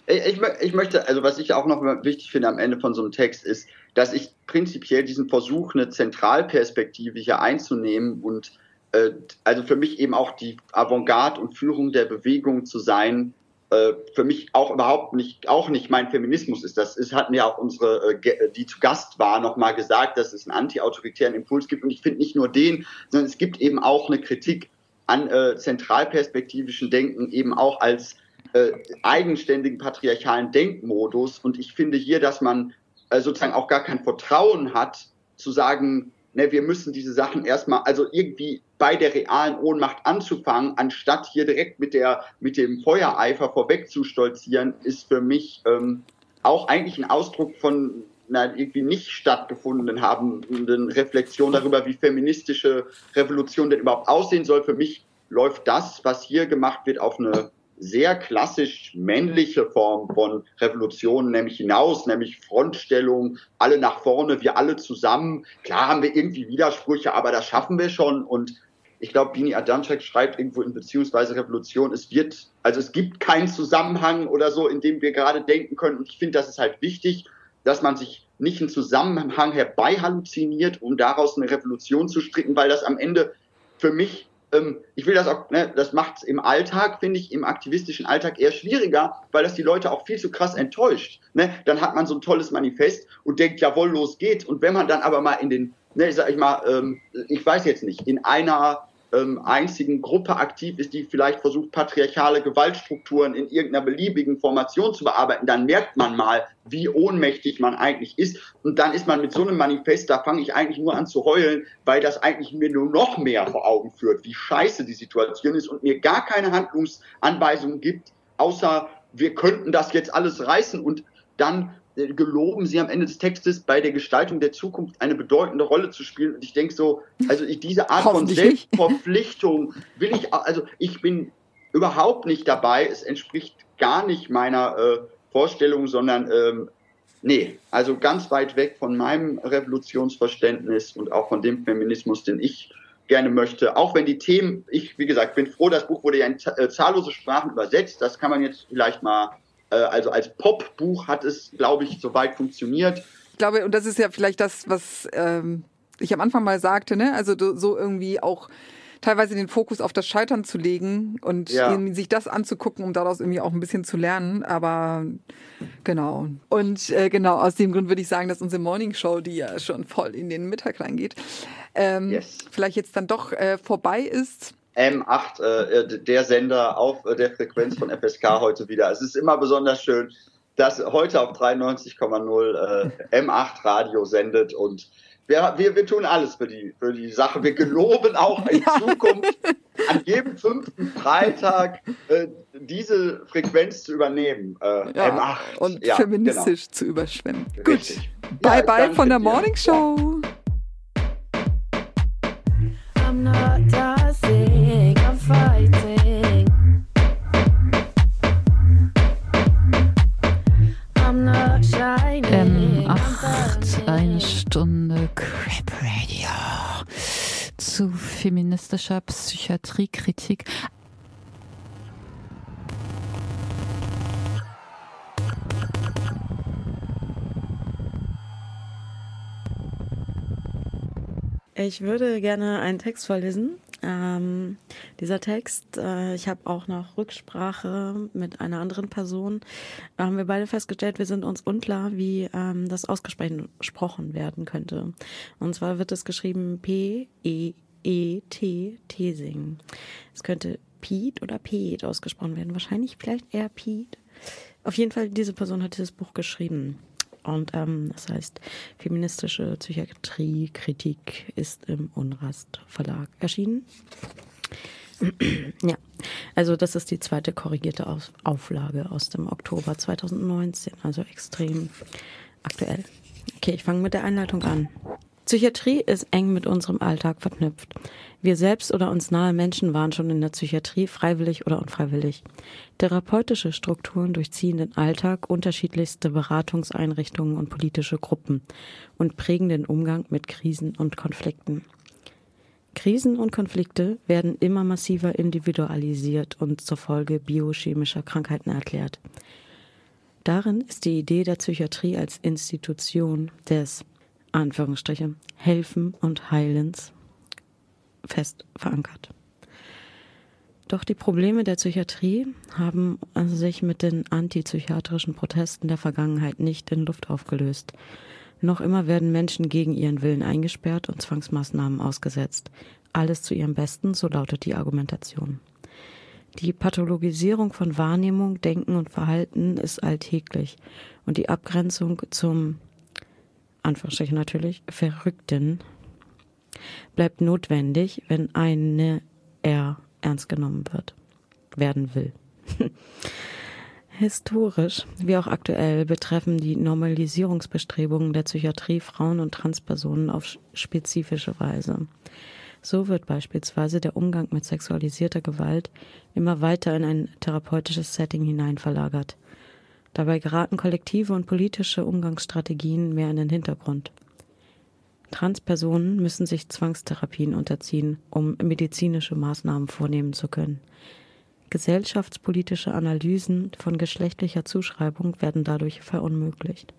Ich, ich, mö- ich möchte, also was ich auch noch wichtig finde am Ende von so einem Text ist, dass ich prinzipiell diesen Versuch, eine Zentralperspektive hier einzunehmen und äh, also für mich eben auch die Avantgarde und Führung der Bewegung zu sein, äh, für mich auch überhaupt nicht, auch nicht mein Feminismus ist. Das ist, hatten ja auch unsere, äh, Ge- die zu Gast war, nochmal gesagt, dass es einen anti-autoritären Impuls gibt. Und ich finde nicht nur den, sondern es gibt eben auch eine Kritik an äh, zentralperspektivischen Denken, eben auch als äh, eigenständigen patriarchalen Denkmodus. Und ich finde hier, dass man äh, sozusagen auch gar kein Vertrauen hat, zu sagen, ne, wir müssen diese Sachen erstmal, also irgendwie bei der realen Ohnmacht anzufangen, anstatt hier direkt mit der, mit dem Feuereifer vorweg zu stolzieren, ist für mich ähm, auch eigentlich ein Ausdruck von einer irgendwie nicht stattgefunden habenden Reflexion darüber, wie feministische Revolution denn überhaupt aussehen soll. Für mich läuft das, was hier gemacht wird, auf eine sehr klassisch männliche Form von Revolution, nämlich hinaus, nämlich Frontstellung, alle nach vorne, wir alle zusammen. Klar haben wir irgendwie Widersprüche, aber das schaffen wir schon. Und ich glaube, Bini Adamczak schreibt irgendwo in Beziehungsweise Revolution, es wird, also es gibt keinen Zusammenhang oder so, in dem wir gerade denken können. Und ich finde, das ist halt wichtig, dass man sich nicht einen Zusammenhang herbei halluziniert, um daraus eine Revolution zu stricken, weil das am Ende für mich ähm, ich will das auch, ne, das macht es im Alltag, finde ich, im aktivistischen Alltag eher schwieriger, weil das die Leute auch viel zu krass enttäuscht. Ne? Dann hat man so ein tolles Manifest und denkt, jawohl, los geht's. Und wenn man dann aber mal in den, ne, sag ich mal, ähm, ich weiß jetzt nicht, in einer ähm, einzigen Gruppe aktiv ist, die vielleicht versucht, patriarchale Gewaltstrukturen in irgendeiner beliebigen Formation zu bearbeiten, dann merkt man mal, wie ohnmächtig man eigentlich ist. Und dann ist man mit so einem Manifest, da fange ich eigentlich nur an zu heulen, weil das eigentlich mir nur noch mehr vor Augen führt, wie scheiße die Situation ist und mir gar keine Handlungsanweisungen gibt, außer wir könnten das jetzt alles reißen und dann geloben sie am Ende des Textes bei der Gestaltung der Zukunft eine bedeutende Rolle zu spielen. Und ich denke so, also ich, diese Art von. Selbstverpflichtung will ich, also ich bin überhaupt nicht dabei. Es entspricht gar nicht meiner äh, Vorstellung, sondern ähm, nee, also ganz weit weg von meinem Revolutionsverständnis und auch von dem Feminismus, den ich gerne möchte. Auch wenn die Themen, ich, wie gesagt, bin froh, das Buch wurde ja in äh, zahllose Sprachen übersetzt. Das kann man jetzt vielleicht mal, äh, also als Popbuch hat es, glaube ich, soweit funktioniert. Ich glaube, und das ist ja vielleicht das, was ähm, ich am Anfang mal sagte, ne? Also so irgendwie auch teilweise den Fokus auf das Scheitern zu legen und Ja. sich das anzugucken, um daraus irgendwie auch ein bisschen zu lernen. Aber genau. Und äh, genau, aus dem Grund würde ich sagen, dass unsere Morning Show, die ja schon voll in den Mittag reingeht, ähm, vielleicht jetzt dann doch äh, vorbei ist. M8, äh, der Sender auf äh, der Frequenz von FSK heute wieder. Es ist immer besonders schön, dass heute auf 93,0 äh, M8 Radio sendet und wir, wir, wir tun alles für die, für die Sache. Wir geloben auch in Zukunft an jedem fünften Freitag äh, diese Frequenz zu übernehmen. Äh, Ja, M8. und Ja, feministisch zu überschwemmen. Genau. Richtig. Bye Ja, bye danke von der. Morning Show. Zu feministischer Psychiatriekritik. Ich würde gerne einen Text vorlesen. Ähm, dieser Text, äh, ich habe auch noch Rücksprache mit einer anderen Person. Da haben wir beide festgestellt, wir sind uns unklar, wie ähm, das ausgesprochen werden könnte. Und zwar wird es geschrieben P-E-E-T-E P-E-T, Tesing. Es könnte Pete oder Pete ausgesprochen werden. Wahrscheinlich vielleicht eher Pete. Auf jeden Fall, diese Person hat dieses Buch geschrieben. Und ähm, das heißt, feministische Psychiatrie, Kritik ist im Unrast Verlag erschienen. ja, also das ist die zweite korrigierte Auf Auflage aus dem Oktober 2019, also extrem aktuell. Okay, ich fange mit der Einleitung an. Psychiatrie ist eng mit unserem Alltag verknüpft. Wir selbst oder uns nahe Menschen waren schon in der Psychiatrie, freiwillig oder unfreiwillig. Therapeutische Strukturen durchziehen den Alltag, unterschiedlichste Beratungseinrichtungen und politische Gruppen und prägen den Umgang mit Krisen und Konflikten. Krisen und Konflikte werden immer massiver individualisiert und zur Folge biochemischer Krankheiten erklärt. Darin ist die Idee der Psychiatrie als Institution des Anführungsstriche Helfen und Heilens fest verankert. Doch die Probleme der Psychiatrie haben also sich mit den antipsychiatrischen Protesten der Vergangenheit nicht in Luft aufgelöst. Noch immer werden Menschen gegen ihren Willen eingesperrt und Zwangsmaßnahmen ausgesetzt. Alles zu ihrem Besten, so lautet die Argumentation. Die Pathologisierung von Wahrnehmung, Denken und Verhalten ist alltäglich und die Abgrenzung zum Anführungsstrichen natürlich, Verrückten bleibt notwendig, wenn eine er ernst genommen wird, werden will. Historisch wie auch aktuell betreffen die Normalisierungsbestrebungen der Psychiatrie Frauen und Transpersonen auf spezifische Weise. So wird beispielsweise der Umgang mit sexualisierter Gewalt immer weiter in ein therapeutisches Setting hinein verlagert. Dabei geraten kollektive und politische Umgangsstrategien mehr in den Hintergrund. Transpersonen müssen sich Zwangstherapien unterziehen, um medizinische Maßnahmen vornehmen zu können. Gesellschaftspolitische Analysen von geschlechtlicher Zuschreibung werden dadurch verunmöglicht.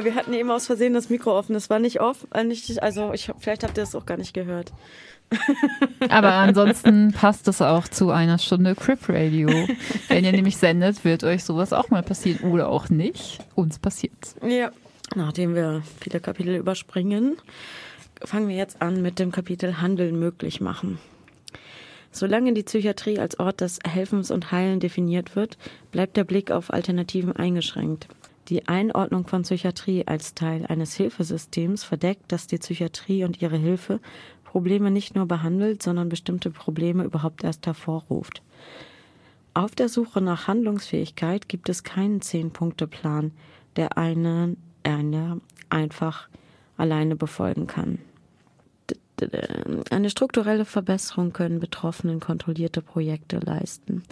Ja, wir hatten eben aus Versehen das Mikro offen. Das war nicht off. äh, Nicht, also ich, vielleicht habt ihr das auch gar nicht gehört. Aber ansonsten passt es auch zu einer Stunde Crip Radio. Wenn ihr nämlich sendet, wird euch sowas auch mal passieren oder auch nicht. Uns passiert's. Ja. Nachdem wir viele Kapitel überspringen, fangen wir jetzt an mit dem Kapitel Handeln möglich machen. Solange die Psychiatrie als Ort des Helfens und Heilen definiert wird, bleibt der Blick auf Alternativen eingeschränkt. Die Einordnung von Psychiatrie als Teil eines Hilfesystems verdeckt, dass die Psychiatrie und ihre Hilfe Probleme nicht nur behandelt, sondern bestimmte Probleme überhaupt erst hervorruft. Auf der Suche nach Handlungsfähigkeit gibt es keinen Zehn-Punkte-Plan, der einen einer einfach alleine befolgen kann. Eine strukturelle Verbesserung können Betroffenen kontrollierte Projekte leisten.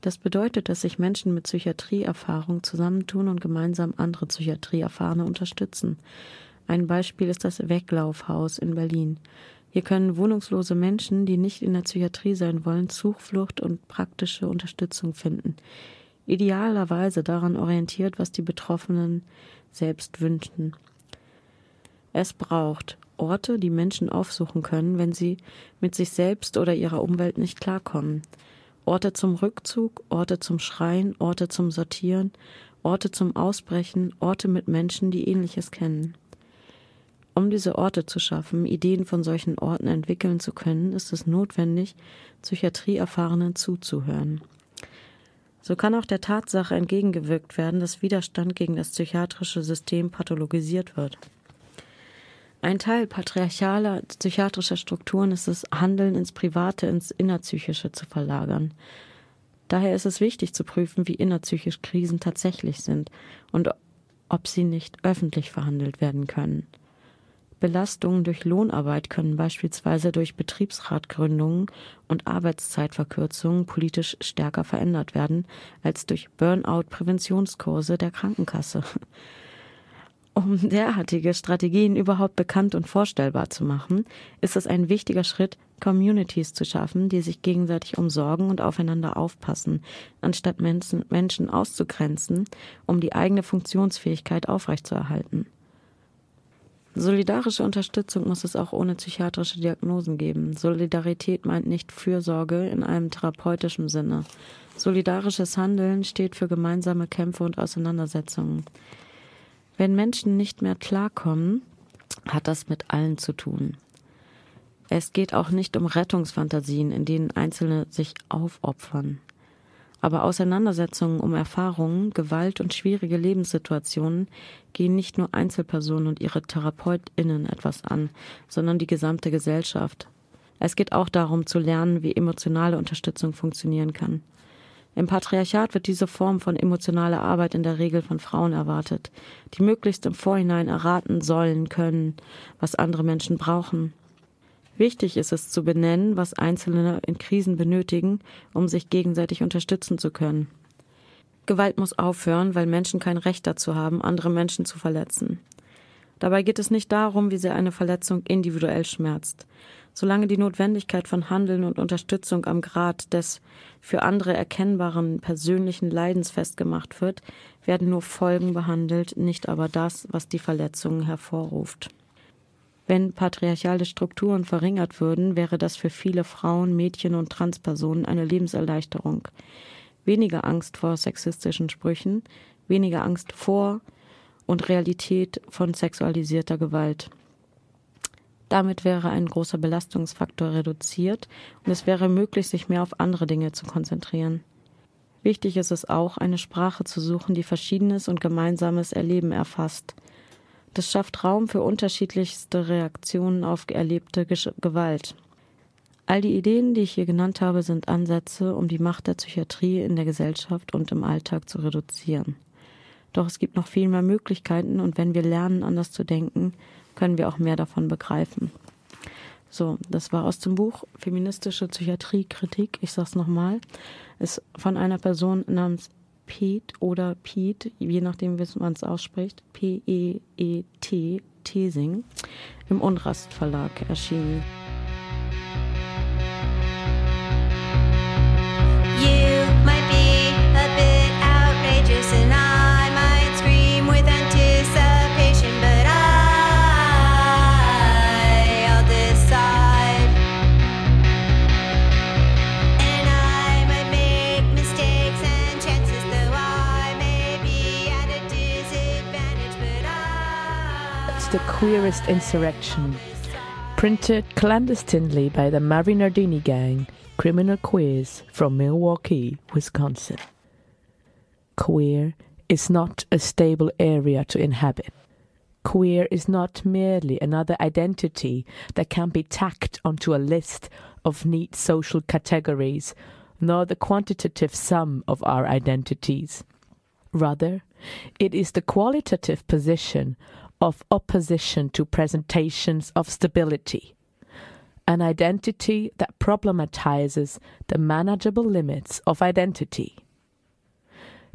Das bedeutet, dass sich Menschen mit Psychiatrieerfahrung zusammentun und gemeinsam andere Psychiatrieerfahrene unterstützen. Ein Beispiel ist das Weglaufhaus in Berlin. Hier können wohnungslose Menschen, die nicht in der Psychiatrie sein wollen, Zuflucht und praktische Unterstützung finden. Idealerweise daran orientiert, was die Betroffenen selbst wünschen. Es braucht Orte, die Menschen aufsuchen können, wenn sie mit sich selbst oder ihrer Umwelt nicht klarkommen. Orte zum Rückzug, Orte zum Schreien, Orte zum Sortieren, Orte zum Ausbrechen, Orte mit Menschen, die ähnliches kennen. Um diese Orte zu schaffen, Ideen von solchen Orten entwickeln zu können, ist es notwendig, Psychiatrieerfahrenen zuzuhören. So kann auch der Tatsache entgegengewirkt werden, dass Widerstand gegen das psychiatrische System pathologisiert wird. Ein Teil patriarchaler psychiatrischer Strukturen ist es, Handeln ins Private, ins Innerpsychische zu verlagern. Daher ist es wichtig zu prüfen, wie innerpsychisch Krisen tatsächlich sind und ob sie nicht öffentlich verhandelt werden können. Belastungen durch Lohnarbeit können beispielsweise durch Betriebsratgründungen und Arbeitszeitverkürzungen politisch stärker verändert werden als durch Burnout-Präventionskurse der Krankenkasse. Um derartige Strategien überhaupt bekannt und vorstellbar zu machen, ist es ein wichtiger Schritt, Communities zu schaffen, die sich gegenseitig umsorgen und aufeinander aufpassen, anstatt Menschen, auszugrenzen, um die eigene Funktionsfähigkeit aufrechtzuerhalten. Solidarische Unterstützung muss es auch ohne psychiatrische Diagnosen geben. Solidarität meint nicht Fürsorge in einem therapeutischen Sinne. Solidarisches Handeln steht für gemeinsame Kämpfe und Auseinandersetzungen. Wenn Menschen nicht mehr klarkommen, hat das mit allen zu tun. Es geht auch nicht um Rettungsfantasien, in denen Einzelne sich aufopfern. Aber Auseinandersetzungen um Erfahrungen, Gewalt und schwierige Lebenssituationen gehen nicht nur Einzelpersonen und ihre Therapeutinnen etwas an, sondern die gesamte Gesellschaft. Es geht auch darum zu lernen, wie emotionale Unterstützung funktionieren kann. Im Patriarchat wird diese Form von emotionaler Arbeit in der Regel von Frauen erwartet, die möglichst im Vorhinein erraten sollen können, was andere Menschen brauchen. Wichtig ist es zu benennen, was Einzelne in Krisen benötigen, um sich gegenseitig unterstützen zu können. Gewalt muss aufhören, weil Menschen kein Recht dazu haben, andere Menschen zu verletzen. Dabei geht es nicht darum, wie sehr eine Verletzung individuell schmerzt. Solange die Notwendigkeit von Handeln und Unterstützung am Grad des für andere erkennbaren persönlichen Leidens festgemacht wird, werden nur Folgen behandelt, nicht aber das, was die Verletzung hervorruft. Wenn patriarchale Strukturen verringert würden, wäre das für viele Frauen, Mädchen und Transpersonen eine Lebenserleichterung. Weniger Angst vor sexistischen Sprüchen, weniger Angst vor und Realität von sexualisierter Gewalt. Damit wäre ein großer Belastungsfaktor reduziert und es wäre möglich, sich mehr auf andere Dinge zu konzentrieren. Wichtig ist es auch, eine Sprache zu suchen, die Verschiedenes und gemeinsames Erleben erfasst. Das schafft Raum für unterschiedlichste Reaktionen auf erlebte Gesch Gewalt. All die Ideen, die ich hier genannt habe, sind Ansätze, um die Macht der Psychiatrie in der Gesellschaft und im Alltag zu reduzieren. Doch es gibt noch viel mehr Möglichkeiten und wenn wir lernen, anders zu denken, können wir auch mehr davon begreifen. So, das war aus dem Buch Feministische Psychiatriekritik. Ich sag's nochmal. Ist von einer Person namens Pete oder Pete, je nachdem, wie man es ausspricht, P-E-E-T, Tesing, im Unrast Verlag erschienen. The queerest insurrection. Printed clandestinely by the Mari Nardini Gang, criminal queers from Milwaukee, Wisconsin. Queer is not a stable area to inhabit. Queer is not merely another identity that can be tacked onto a list of neat social categories, nor the quantitative sum of our identities. Rather, it is the qualitative position of opposition to presentations of stability, an identity that problematizes the manageable limits of identity.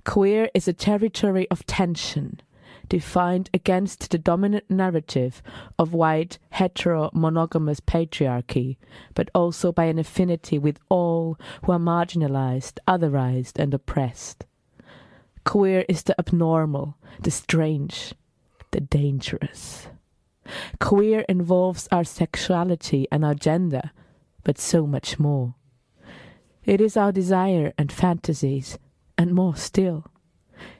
Queer is a territory of tension, defined against the dominant narrative of white hetero monogamous patriarchy, but also by an affinity with all who are marginalized, otherized, and oppressed. Queer is the abnormal, the strange, dangerous. Queer involves our sexuality and our gender, but so much more. It is our desire and fantasies, and more still.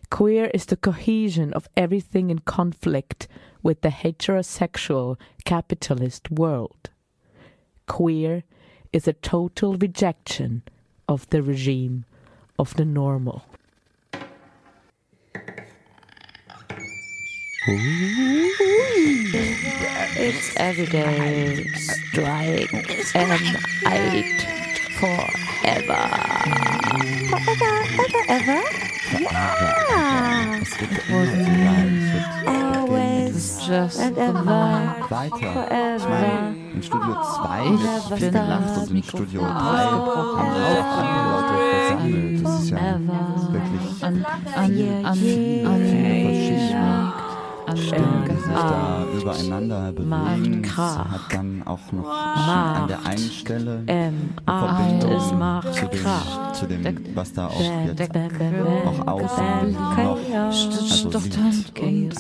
Queer is the cohesion of everything in conflict with the heterosexual capitalist world. Queer is a total rejection of the regime of the normal. It's everyday strike and fight forever. Forever, ever, ever? Yeah. Always Just and ever. Weiter. Forever. in Studio 2 Ich wird bin gelacht und in Studio 3 haben sich auch andere Leute versammelt. Das ist ja wirklich An, an, an, an, yeah, an, yeah. verschiedene Stimmen, die sich da übereinander bewegen. Hat dann auch noch an der einen Stelle Verbindung zu dem, zu dem, was da auch jetzt auch außen noch also. Chaos,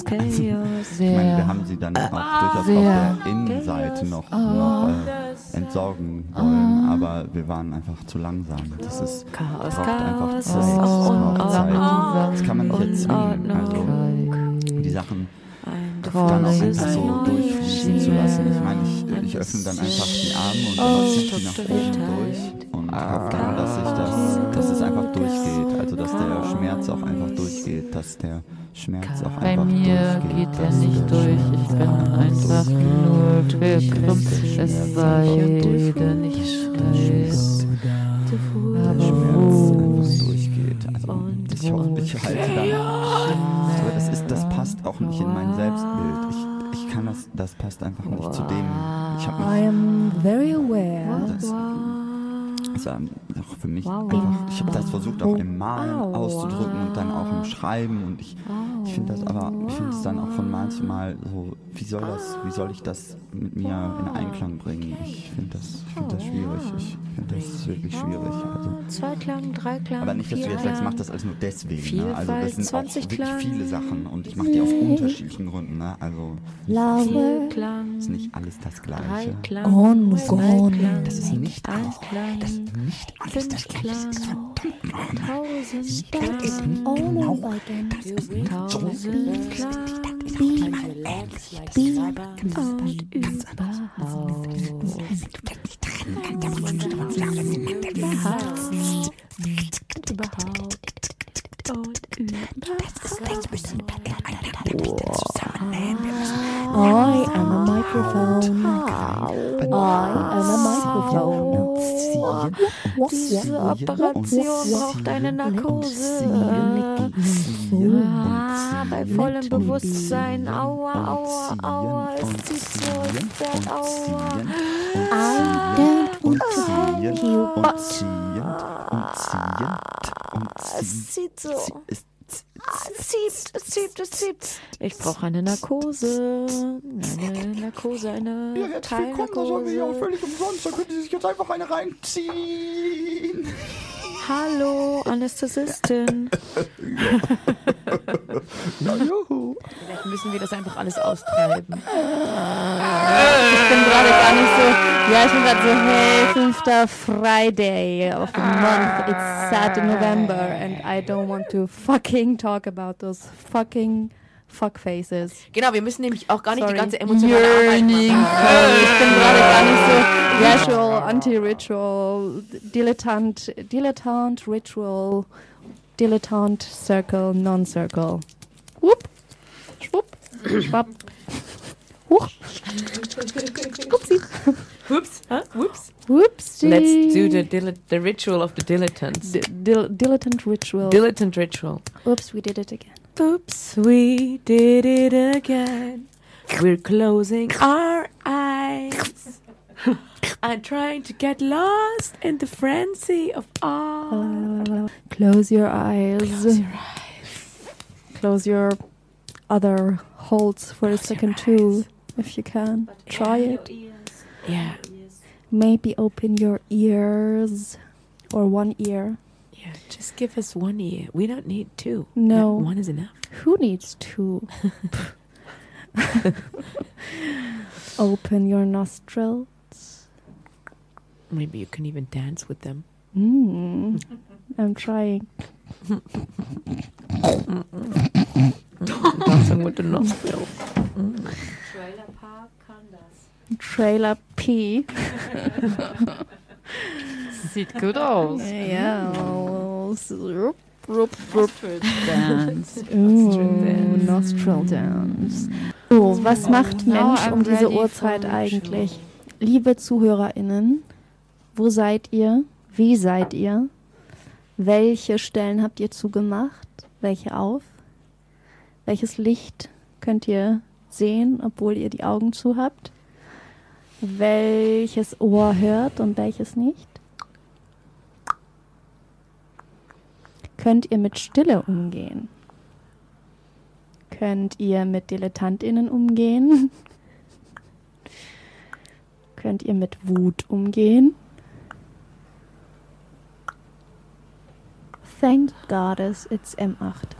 Chaos, Ich meine, wir haben sie dann auch durchaus sehr auf der Innenseite noch, Oh. noch äh, entsorgen wollen, aber wir waren einfach zu langsam. Das ist Chaos, braucht einfach Zeit. Braucht Zeit. Das kann man nicht erzwingen. Also die Sachen dann auch einfach so durchfließen zu lassen. Ich meine, ich, ich öffne dann einfach die Arme und dann ziehe die nach oben durch und hoffe dann, dass ich das, dass es einfach durchgeht. Also dass der Schmerz auch einfach durchgeht, dass der Schmerz auch Bei einfach mir durchgeht. geht er nicht der durch. Ich bin einfach nur gekrümmt. Es sei denn, ich schreie. Aber wo? durchgeht. Also ich, hoffe, ich halte dann. Das, ist, das passt auch nicht in mein Selbstbild. Ich, ich kann das, das passt einfach nicht zu dem. Ich habe I am very aware. das, das war auch für mich einfach, ich habe das versucht auch im Malen Wow. auszudrücken und dann auch im Schreiben und ich, ich finde das aber, ich finde es dann auch von Mal zu Mal so, wie soll das, wie soll ich das mit mir in Einklang bringen? Ich finde das, ich finde das schwierig. Ich finde das wirklich schwierig. Also, Zwei Klang, drei Klang, aber nicht, dass du jetzt sagst, Klang. mach das alles nur deswegen. Ne? Also das sind auch 20 wirklich Klang. viele Sachen und ich mache die aus unterschiedlichen Gründen. Ne? Also Flower. Vier Klang, ist nicht alles das drei Gleiche. Klang, On, zwei gone. Klang, Das ist nicht eins Klang, nicht alles das fünf Gleiche. Klang, Das ist verdammt tausend That is Klang, all again. tausend Klang, Be, be, und I am a microphone. I am a microphone. Diese Operation braucht eine Narkose. Ah, bei vollem Bewusstsein. Aua, aua, aua. Es so, es zerrt, aua. I don't want to hurt you, but ziehend und ziehend und Es zieht so. Es Ah, Es zieht, es zieht, es zieht. Ich brauche eine Narkose. Eine Narkose, eine Teilnarkose. völlig umsonst, da können Sie sich jetzt einfach eine reinziehen. Hallo, Anästhesistin. Ja, juhu. Vielleicht müssen wir das einfach alles austreiben. Ich bin gerade gar nicht so. Ja, ich bin gerade so, hey, fünfter Friday of the month. It's sad in November and I don't want to fucking talk about those fucking fuckfaces. Genau, wir müssen nämlich auch gar nicht Sorry. die ganze emotionale Arbeit Yearning machen. Phone. Ich bin gerade gar nicht so ritual, anti-ritual, dilettant, dilettant, ritual, dilettant, circle, non-circle. Whoop, schwupp, schwapp. Huch. Upsi. Whoops, huh? Whoops. Whoopsie. Let's do the, dil- the ritual of the dilettantes. D- dil- dilettant ritual. Dilettant ritual. Oops, we did it again. Oops, we did it again. We're closing our eyes. I'm trying to get lost in the frenzy of awe. Close your eyes. Close your eyes. Close your other holds for a second too, if you can. Try it. Yeah. Maybe open your ears or one ear. Yeah, just give us one ear. We don't need two. No. One is enough. Who needs two? open your nostrils. Maybe you can even dance with them. Mm. I'm trying. Dancing with the nostril. Trailer Park kann das. Trailer P. Sieht gut aus. Ja, rup, rup, rup. Dance. Ooh, Nostril Dance. So, was macht Mensch um diese Uhrzeit eigentlich? Liebe ZuhörerInnen, wo seid ihr? Wie seid ihr? Welche Stellen habt ihr zugemacht? Welche auf? Welches Licht könnt ihr sehen, obwohl ihr die Augen zu habt? Welches Ohr hört und welches nicht? Könnt ihr mit Stille umgehen? Könnt ihr mit DilettantInnen umgehen? Könnt ihr mit Wut umgehen? Thank Goddess, it's M8.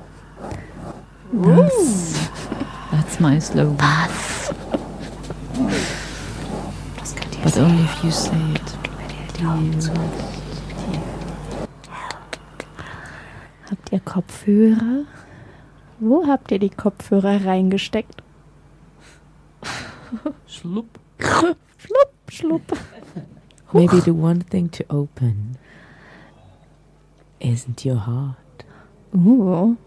Was? That's my slogan. But only if you say it. Habt ihr Kopfhörer? Wo habt ihr die Kopfhörer reingesteckt? Schlupp. Schlupp, schlupp. Maybe the one thing to open isn't your heart. Ooh.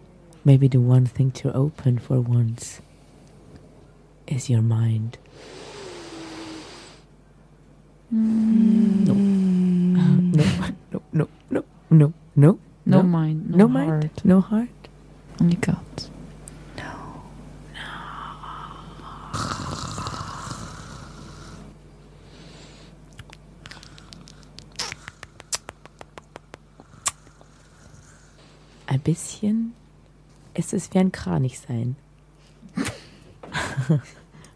Maybe the one thing to open for once is your mind. Mm. No. Mm. No, no, no, no, no, no. No mind, no no mind, heart. no heart. Only God. Ein bisschen ist es wie ein Kranich sein.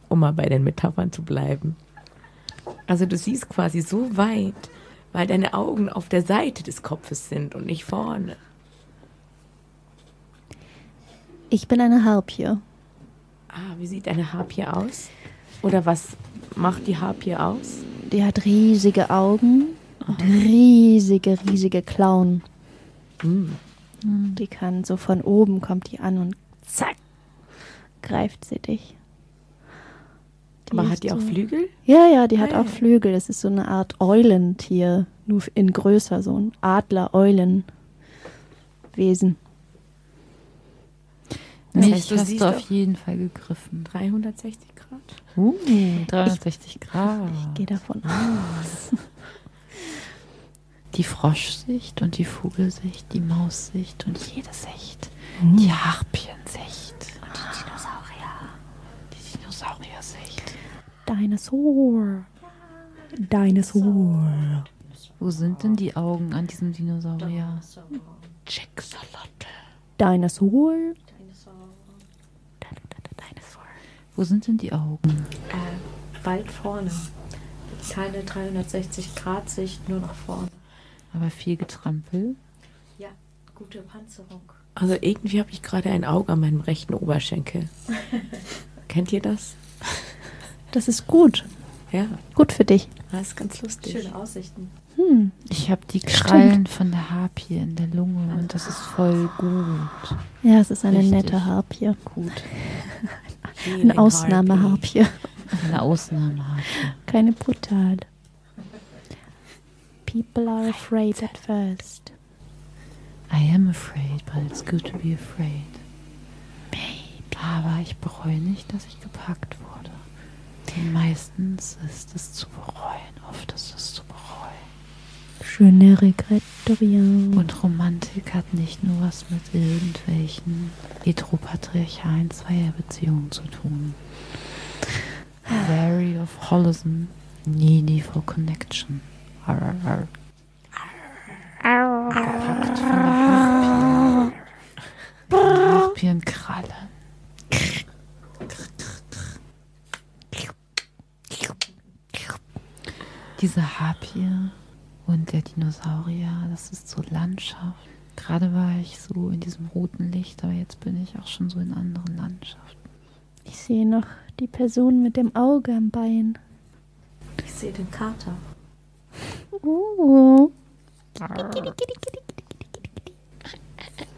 um mal bei den Metaphern zu bleiben. Also du siehst quasi so weit, weil deine Augen auf der Seite des Kopfes sind und nicht vorne. Ich bin eine Harpie. Ah, wie sieht eine Harpie aus? Oder was macht die Harpie aus? Die hat riesige Augen und riesige, riesige Klauen. Hm. Die kann so von oben kommt die an und zack greift sie dich. Aber ist hat die auch so- Flügel? Ja, ja, die hat Ah, auch. Flügel. Das ist so eine Art Eulentier, nur in größer, so ein Adler-Eulen-Wesen. Das Mich heißt, du hast du auf jeden Fall gegriffen. 360 Grad? Uh, 360 Grad. Ich gehe davon aus. Die Froschsicht und die Vogelsicht, die Maussicht und jede Sicht. Mhm. Die Harpiensicht. Und die Dinosaurier. Die Dinosaurier-Sicht. Dinosaur. Dinosaur. Wo sind denn die Augen an diesem Dinosaurier? Jacksalotte. Dinosaur. Wo sind denn die Augen? Äh, weit vorne. Keine 360-Grad-Sicht, nur nach vorne. Aber viel Getrampel. Ja, gute Panzerung. Also irgendwie habe ich gerade ein Auge an meinem rechten Oberschenkel. Kennt ihr das? Das ist gut. Ja. Gut für dich. Das ist ganz lustig. Schöne Aussichten. Hm. Ich habe die Stimmt. Krallen von der Harpie in der Lunge und das ist voll gut. Ja, es ist eine Richtig nette Harpie. Gut. Eine Ausnahmeharpie. Eine Ausnahmeharpie. Keine brutale. People are afraid at first. I am afraid, but it's good to be afraid. Aber ich bereue nicht, dass ich gepackt wurde. Denn meistens ist es zu bereuen. Oft ist es zu bereuen. Je ne regrette rien. Und Romantik hat nicht nur was mit irgendwelchen heteropatriarchalen Zweierbeziehungen zu tun. Wary of holism, needy for connection. Harpienkralle. Diese Harpie und der Dinosaurier, das ist so Landschaft. Gerade war ich so in diesem roten Licht, aber jetzt bin ich auch schon so in anderen Landschaften. Ich sehe noch die Person mit dem Auge am Bein. Ich sehe den Kater. Uh.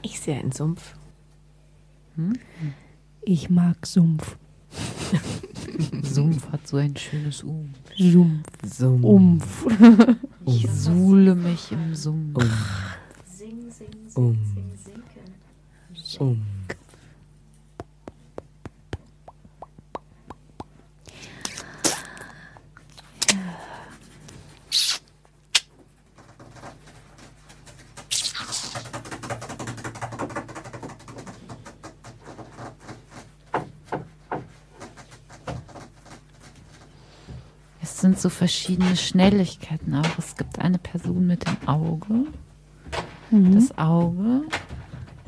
Ich sehe einen Sumpf. Ich mag Sumpf. Sumpf hat so ein schönes U. Sumpf. Sumpf. Umf. Ich suhle mich im Sumpf. Sing, sing, sing, Um. sing, sinken. Um. Es sind so verschiedene Schnelligkeiten auch. Es gibt eine Person mit dem Auge. Mhm. Das Auge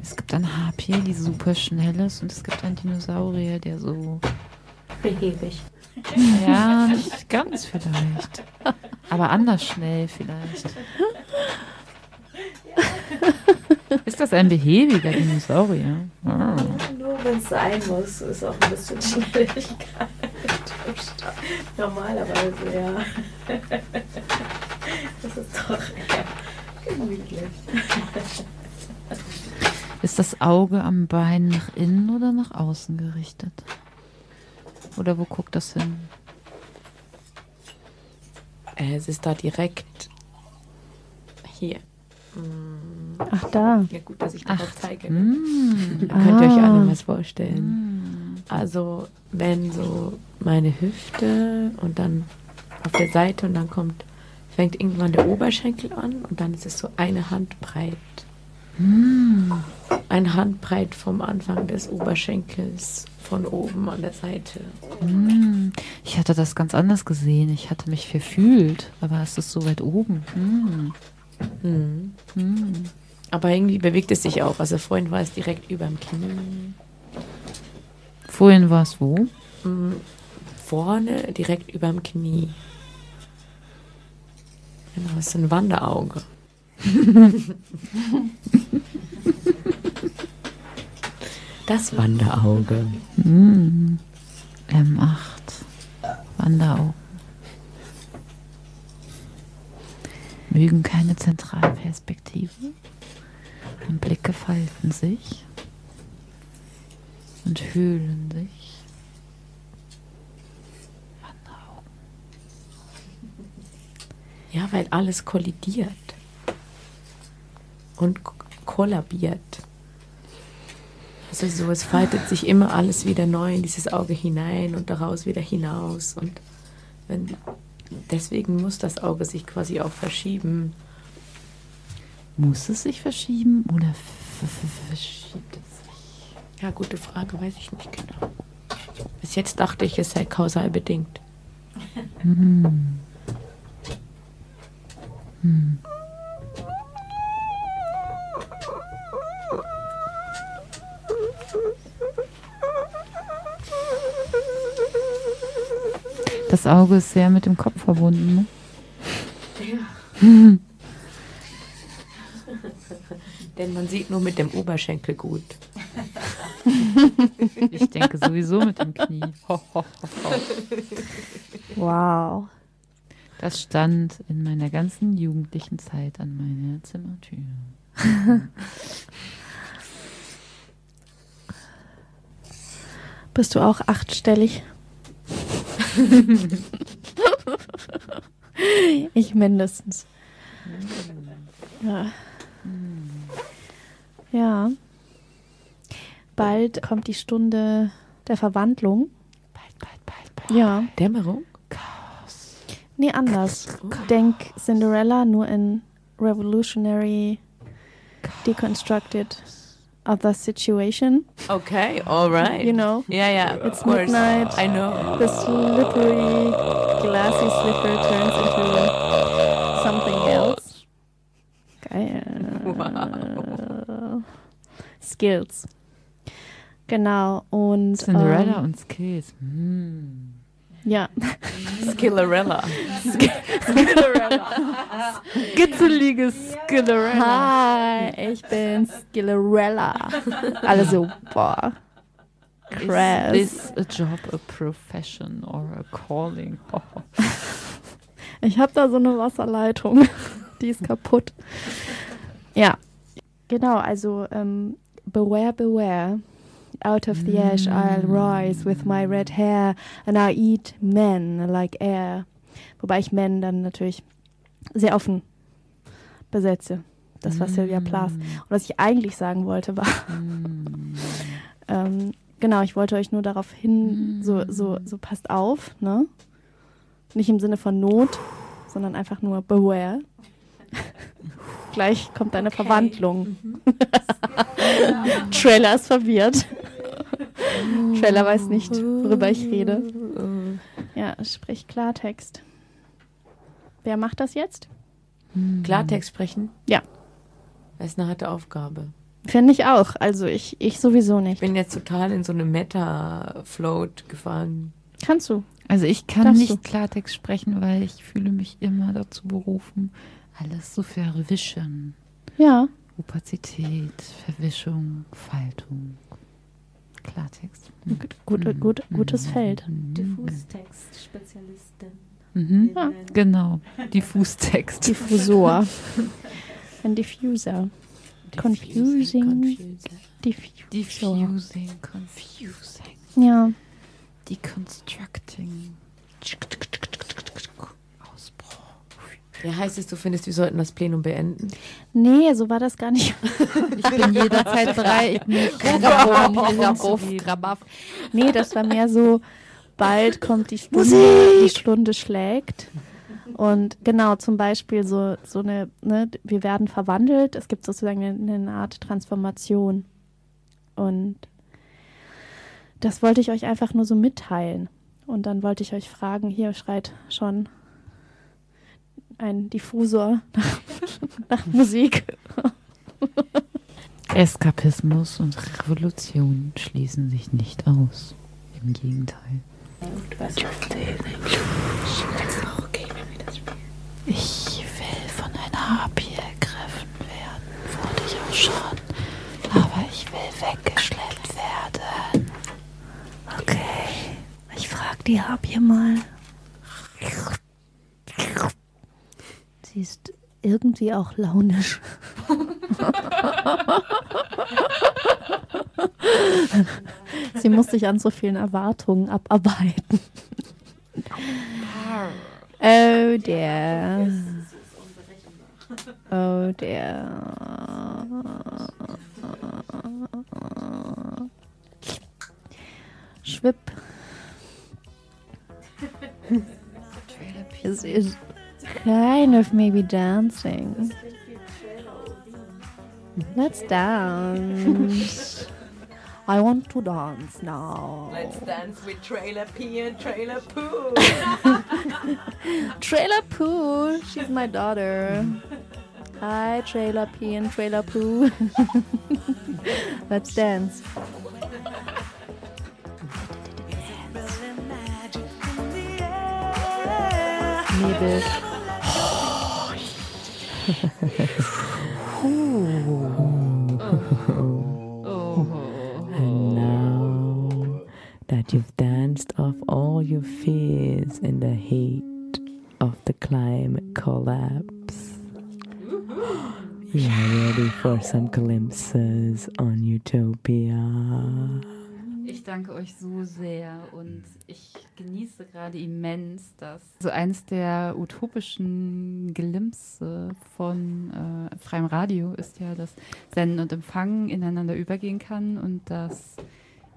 Es gibt ein Harpier, die super schnell ist und es gibt einen Dinosaurier, der so... Behäbig. Ja, nicht ganz vielleicht. Aber anders schnell vielleicht. Ist das ein behäbiger Dinosaurier? Ah. Nur wenn es sein muss, ist auch ein bisschen Schnelligkeit. Normalerweise, ja. Das ist doch eher gemütlich. Ist das Auge am Bein nach innen oder nach außen gerichtet? Oder wo guckt das hin? Äh, Es ist da direkt hier. Ach, da. Ja, gut, dass ich darauf zeige. Mm. Da könnt ihr euch alle Ah. was vorstellen. Also, wenn so meine Hüfte und dann auf der Seite und dann kommt, fängt irgendwann der Oberschenkel an und dann ist es so eine Handbreit. Mm. Ein Handbreit vom Anfang des Oberschenkels von oben an der Seite. Hm, Ich hatte das ganz anders gesehen. Ich hatte mich verfühlt, aber es ist so weit oben. Hm. Mhm. Hm. Aber irgendwie bewegt es sich auch. Also vorhin war es direkt über dem Knie. Vorhin war es wo? Mhm. Vorne direkt über dem Knie. Genau, das ist ein Wanderauge. Das Wanderauge. Hm. M8. Wanderaugen. Mögen keine Zentralperspektive. Und Blicke falten sich und höhlen sich. Ja, weil alles kollidiert. Und kollabiert. Also so, es faltet sich immer alles wieder neu in dieses Auge hinein und daraus wieder hinaus. Und wenn, deswegen muss das Auge sich quasi auch verschieben. Muss es sich verschieben oder verschiebt? Ja, gute Frage, weiß ich nicht genau. Bis jetzt dachte ich, es sei kausal bedingt. Hm. Hm. Das Auge ist sehr mit dem Kopf verbunden. Ne? Ja. Denn man sieht nur mit dem Oberschenkel gut. Ich denke sowieso mit dem Knie. Ho, ho, ho, ho. Wow. Das stand in meiner ganzen jugendlichen Zeit an meiner Zimmertür. Bist du auch achtstellig? ich mindestens. Ja. ja. Bald kommt die Stunde der Verwandlung. Bald, bald, bald, bald. Ja. Dämmerung? Nee, anders. Denk Cinderella nur in Revolutionary Deconstructed Other Situation. Okay, all right. You know? Yeah, yeah, of It's course. midnight. I know. The slippery, glassy slipper turns into something else. Geil. Skills. Genau. Und Cinderella ähm, und Skills. Hm. Ja. Skillerella. Skillerella. Skizzelige Skillerella. Hi, ich bin Skillerella. Alle so, boah. Krass. Is this a job, a profession or a calling? Ich habe da so eine Wasserleitung. Die ist kaputt. Ja, genau. Also, ähm, beware, beware. Out of the ash I'll rise with my red hair and I'll eat men like air. Wobei ich men dann natürlich sehr offen besetze. Das war Sylvia Plath. Und was ich eigentlich sagen wollte war, ähm, genau, ich wollte euch nur darauf hin, so, so, so passt auf, ne? Nicht im Sinne von Not, sondern einfach nur beware. Gleich kommt eine Verwandlung. Trailer ist verwirrt. Trailer weiß nicht, worüber ich rede. Ja, sprich Klartext. Wer macht das jetzt? Klartext sprechen? Ja. Das ist eine harte Aufgabe. Finde ich auch. Also ich, ich sowieso nicht. Ich bin jetzt total in so eine Meta-Float gefangen. Kannst du? Also ich kann Darfst nicht du? Klartext sprechen, weil ich fühle mich immer dazu berufen, alles zu verwischen. Ja. Opazität, Verwischung, Faltung. Klartext. Gut, gut, gutes Feld. Diffustextspezialistin. Mhm. Ja. Genau. Diffustext. Diffusor. Ein Diffuser. Confusing. Diffusor. Diffusing, confusing. Ja. Deconstructing. Ja, heißt es, du findest, wir sollten das Plenum beenden? Nee, so war das gar nicht. Ich bin jederzeit bereit. Nee, das war mehr so, bald kommt die Stunde, Musik! die Stunde schlägt. Und genau, zum Beispiel so, so eine, ne, wir werden verwandelt, es gibt sozusagen eine, eine Art Transformation. Und das wollte ich euch einfach nur so mitteilen. Und dann wollte ich euch fragen, hier schreit schon ein Diffusor nach, nach Musik. Eskapismus und Revolution schließen sich nicht aus. Im Gegenteil. Ich will von einer Harpie ergriffen werden, wurde ich auch schon. Aber ich will weggeschleppt werden. Okay, ich frag die Harpie mal. Sie ist irgendwie auch launisch. Sie muss sich an so vielen Erwartungen abarbeiten. Oh der. Oh der. Schwipp. Is is kind of maybe dancing. Let's dance. I want to dance now. Let's dance with Trailer P and Trailer Poo. Trailer Pooh, she's my daughter. Hi, Trailer P and Trailer Pooh. Let's dance. Nebel. And now that you've danced off all your fears in the heat of the climate collapse, you're ready for some glimpses on Utopia. Ich danke euch so sehr und ich genieße gerade immens, dass so eines der utopischen Glimpse von äh, freiem Radio ist ja, dass Senden und Empfangen ineinander übergehen kann und dass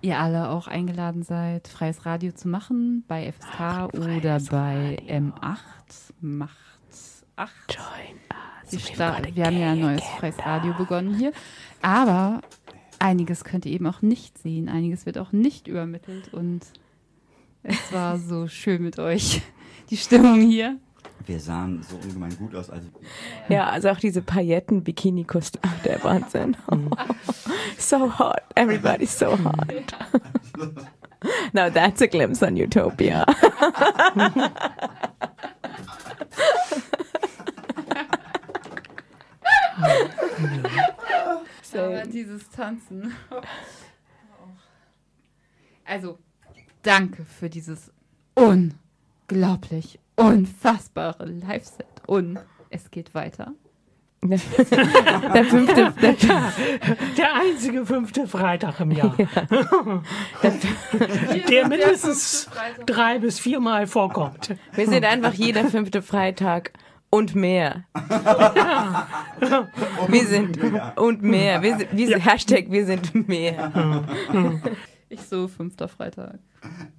ihr alle auch eingeladen seid, freies Radio zu machen bei FSK oder bei M8. Macht 8. Wir, sta- wir haben ja ein neues freies Radio begonnen hier. Aber einiges könnt ihr eben auch nicht sehen, einiges wird auch nicht übermittelt und es war so schön mit euch. Die Stimmung hier. Wir sahen so ungemein gut aus. Also Ja, also auch diese Pailletten-Bikini-Kostüm, der Wahnsinn. so hot, everybody's so hot. Now that's a glimpse on Utopia. Aber dieses Tanzen. Also, danke für dieses unglaublich unfassbare Live-Set. Und es geht weiter. Der fünfte, der, der einzige fünfte Freitag im Jahr. der mindestens drei bis viermal vorkommt. Wir sind einfach jeder fünfte Freitag und mehr. Wir sind und mehr. Wir sind, wir sind Hashtag wir sind mehr. Ich so, fünfter Freitag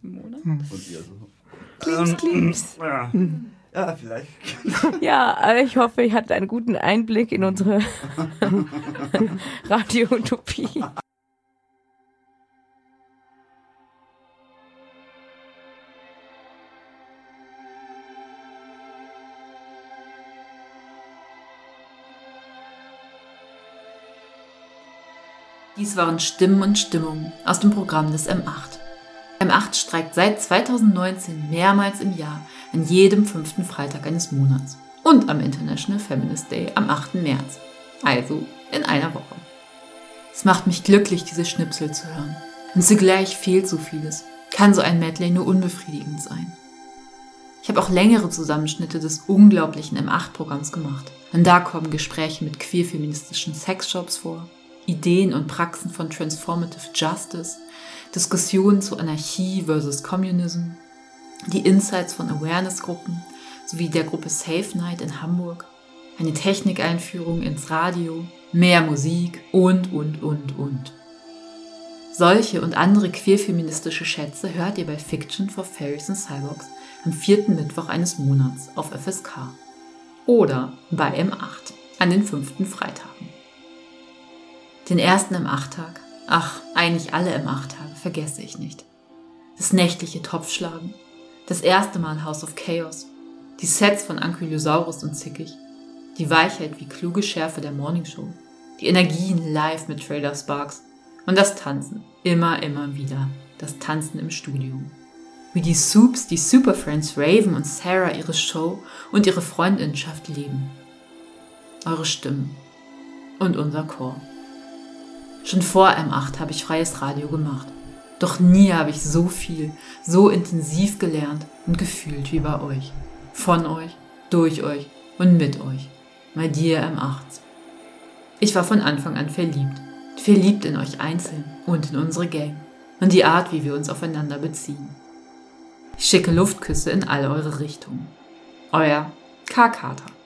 im Monat. Und ihr so. Klims, klims. Ja, ja vielleicht. Ja, ich hoffe, ihr hattet einen guten Einblick in unsere Radio-Utopie. Dies waren Stimmen und Stimmungen aus dem Programm des M8. M8 streikt seit 2019 mehrmals im Jahr an jedem fünften Freitag eines Monats und am International Feminist Day am 8. März, also in einer Woche. Es macht mich glücklich, diese Schnipsel zu hören. Und zugleich fehlt so vieles. Kann so ein Medley nur unbefriedigend sein. Ich habe auch längere Zusammenschnitte des unglaublichen M8-Programms gemacht. Und da kommen Gespräche mit queer-feministischen Sexshops vor, Ideen und Praxen von Transformative Justice, Diskussionen zu Anarchie versus Communism, die Insights von Awareness-Gruppen sowie der Gruppe Safe Night in Hamburg, eine Technikeinführung ins Radio, mehr Musik und, und, und, und. Solche und andere queerfeministische Schätze hört ihr bei Fiction for Fairies and Cyborgs am vierten Mittwoch eines Monats auf FSK. Oder bei M8 an den fünften Freitagen. Den ersten M8-Tag, ach, eigentlich alle M8-Tage, vergesse ich nicht. Das nächtliche Topfschlagen, das erste Mal House of Chaos, die Sets von Ankylosaurus und Zickig, die Weichheit wie kluge Schärfe der Morningshow, die Energien live mit Trailer Sparks. Und das Tanzen, immer, immer wieder, das Tanzen im Studio. Wie die Soups, die Super Friends Raven und Sarah ihre Show und ihre Freundinnenschaft lieben. Eure Stimmen. Und unser Chor. Schon vor M8 habe ich freies Radio gemacht. Doch nie habe ich so viel, so intensiv gelernt und gefühlt wie bei euch. Von euch, durch euch und mit euch. My dear M8. Ich war von Anfang an verliebt. Verliebt in euch einzeln und in unsere Gang. Und die Art, wie wir uns aufeinander beziehen. Ich schicke Luftküsse in all eure Richtungen. Euer K. Carter.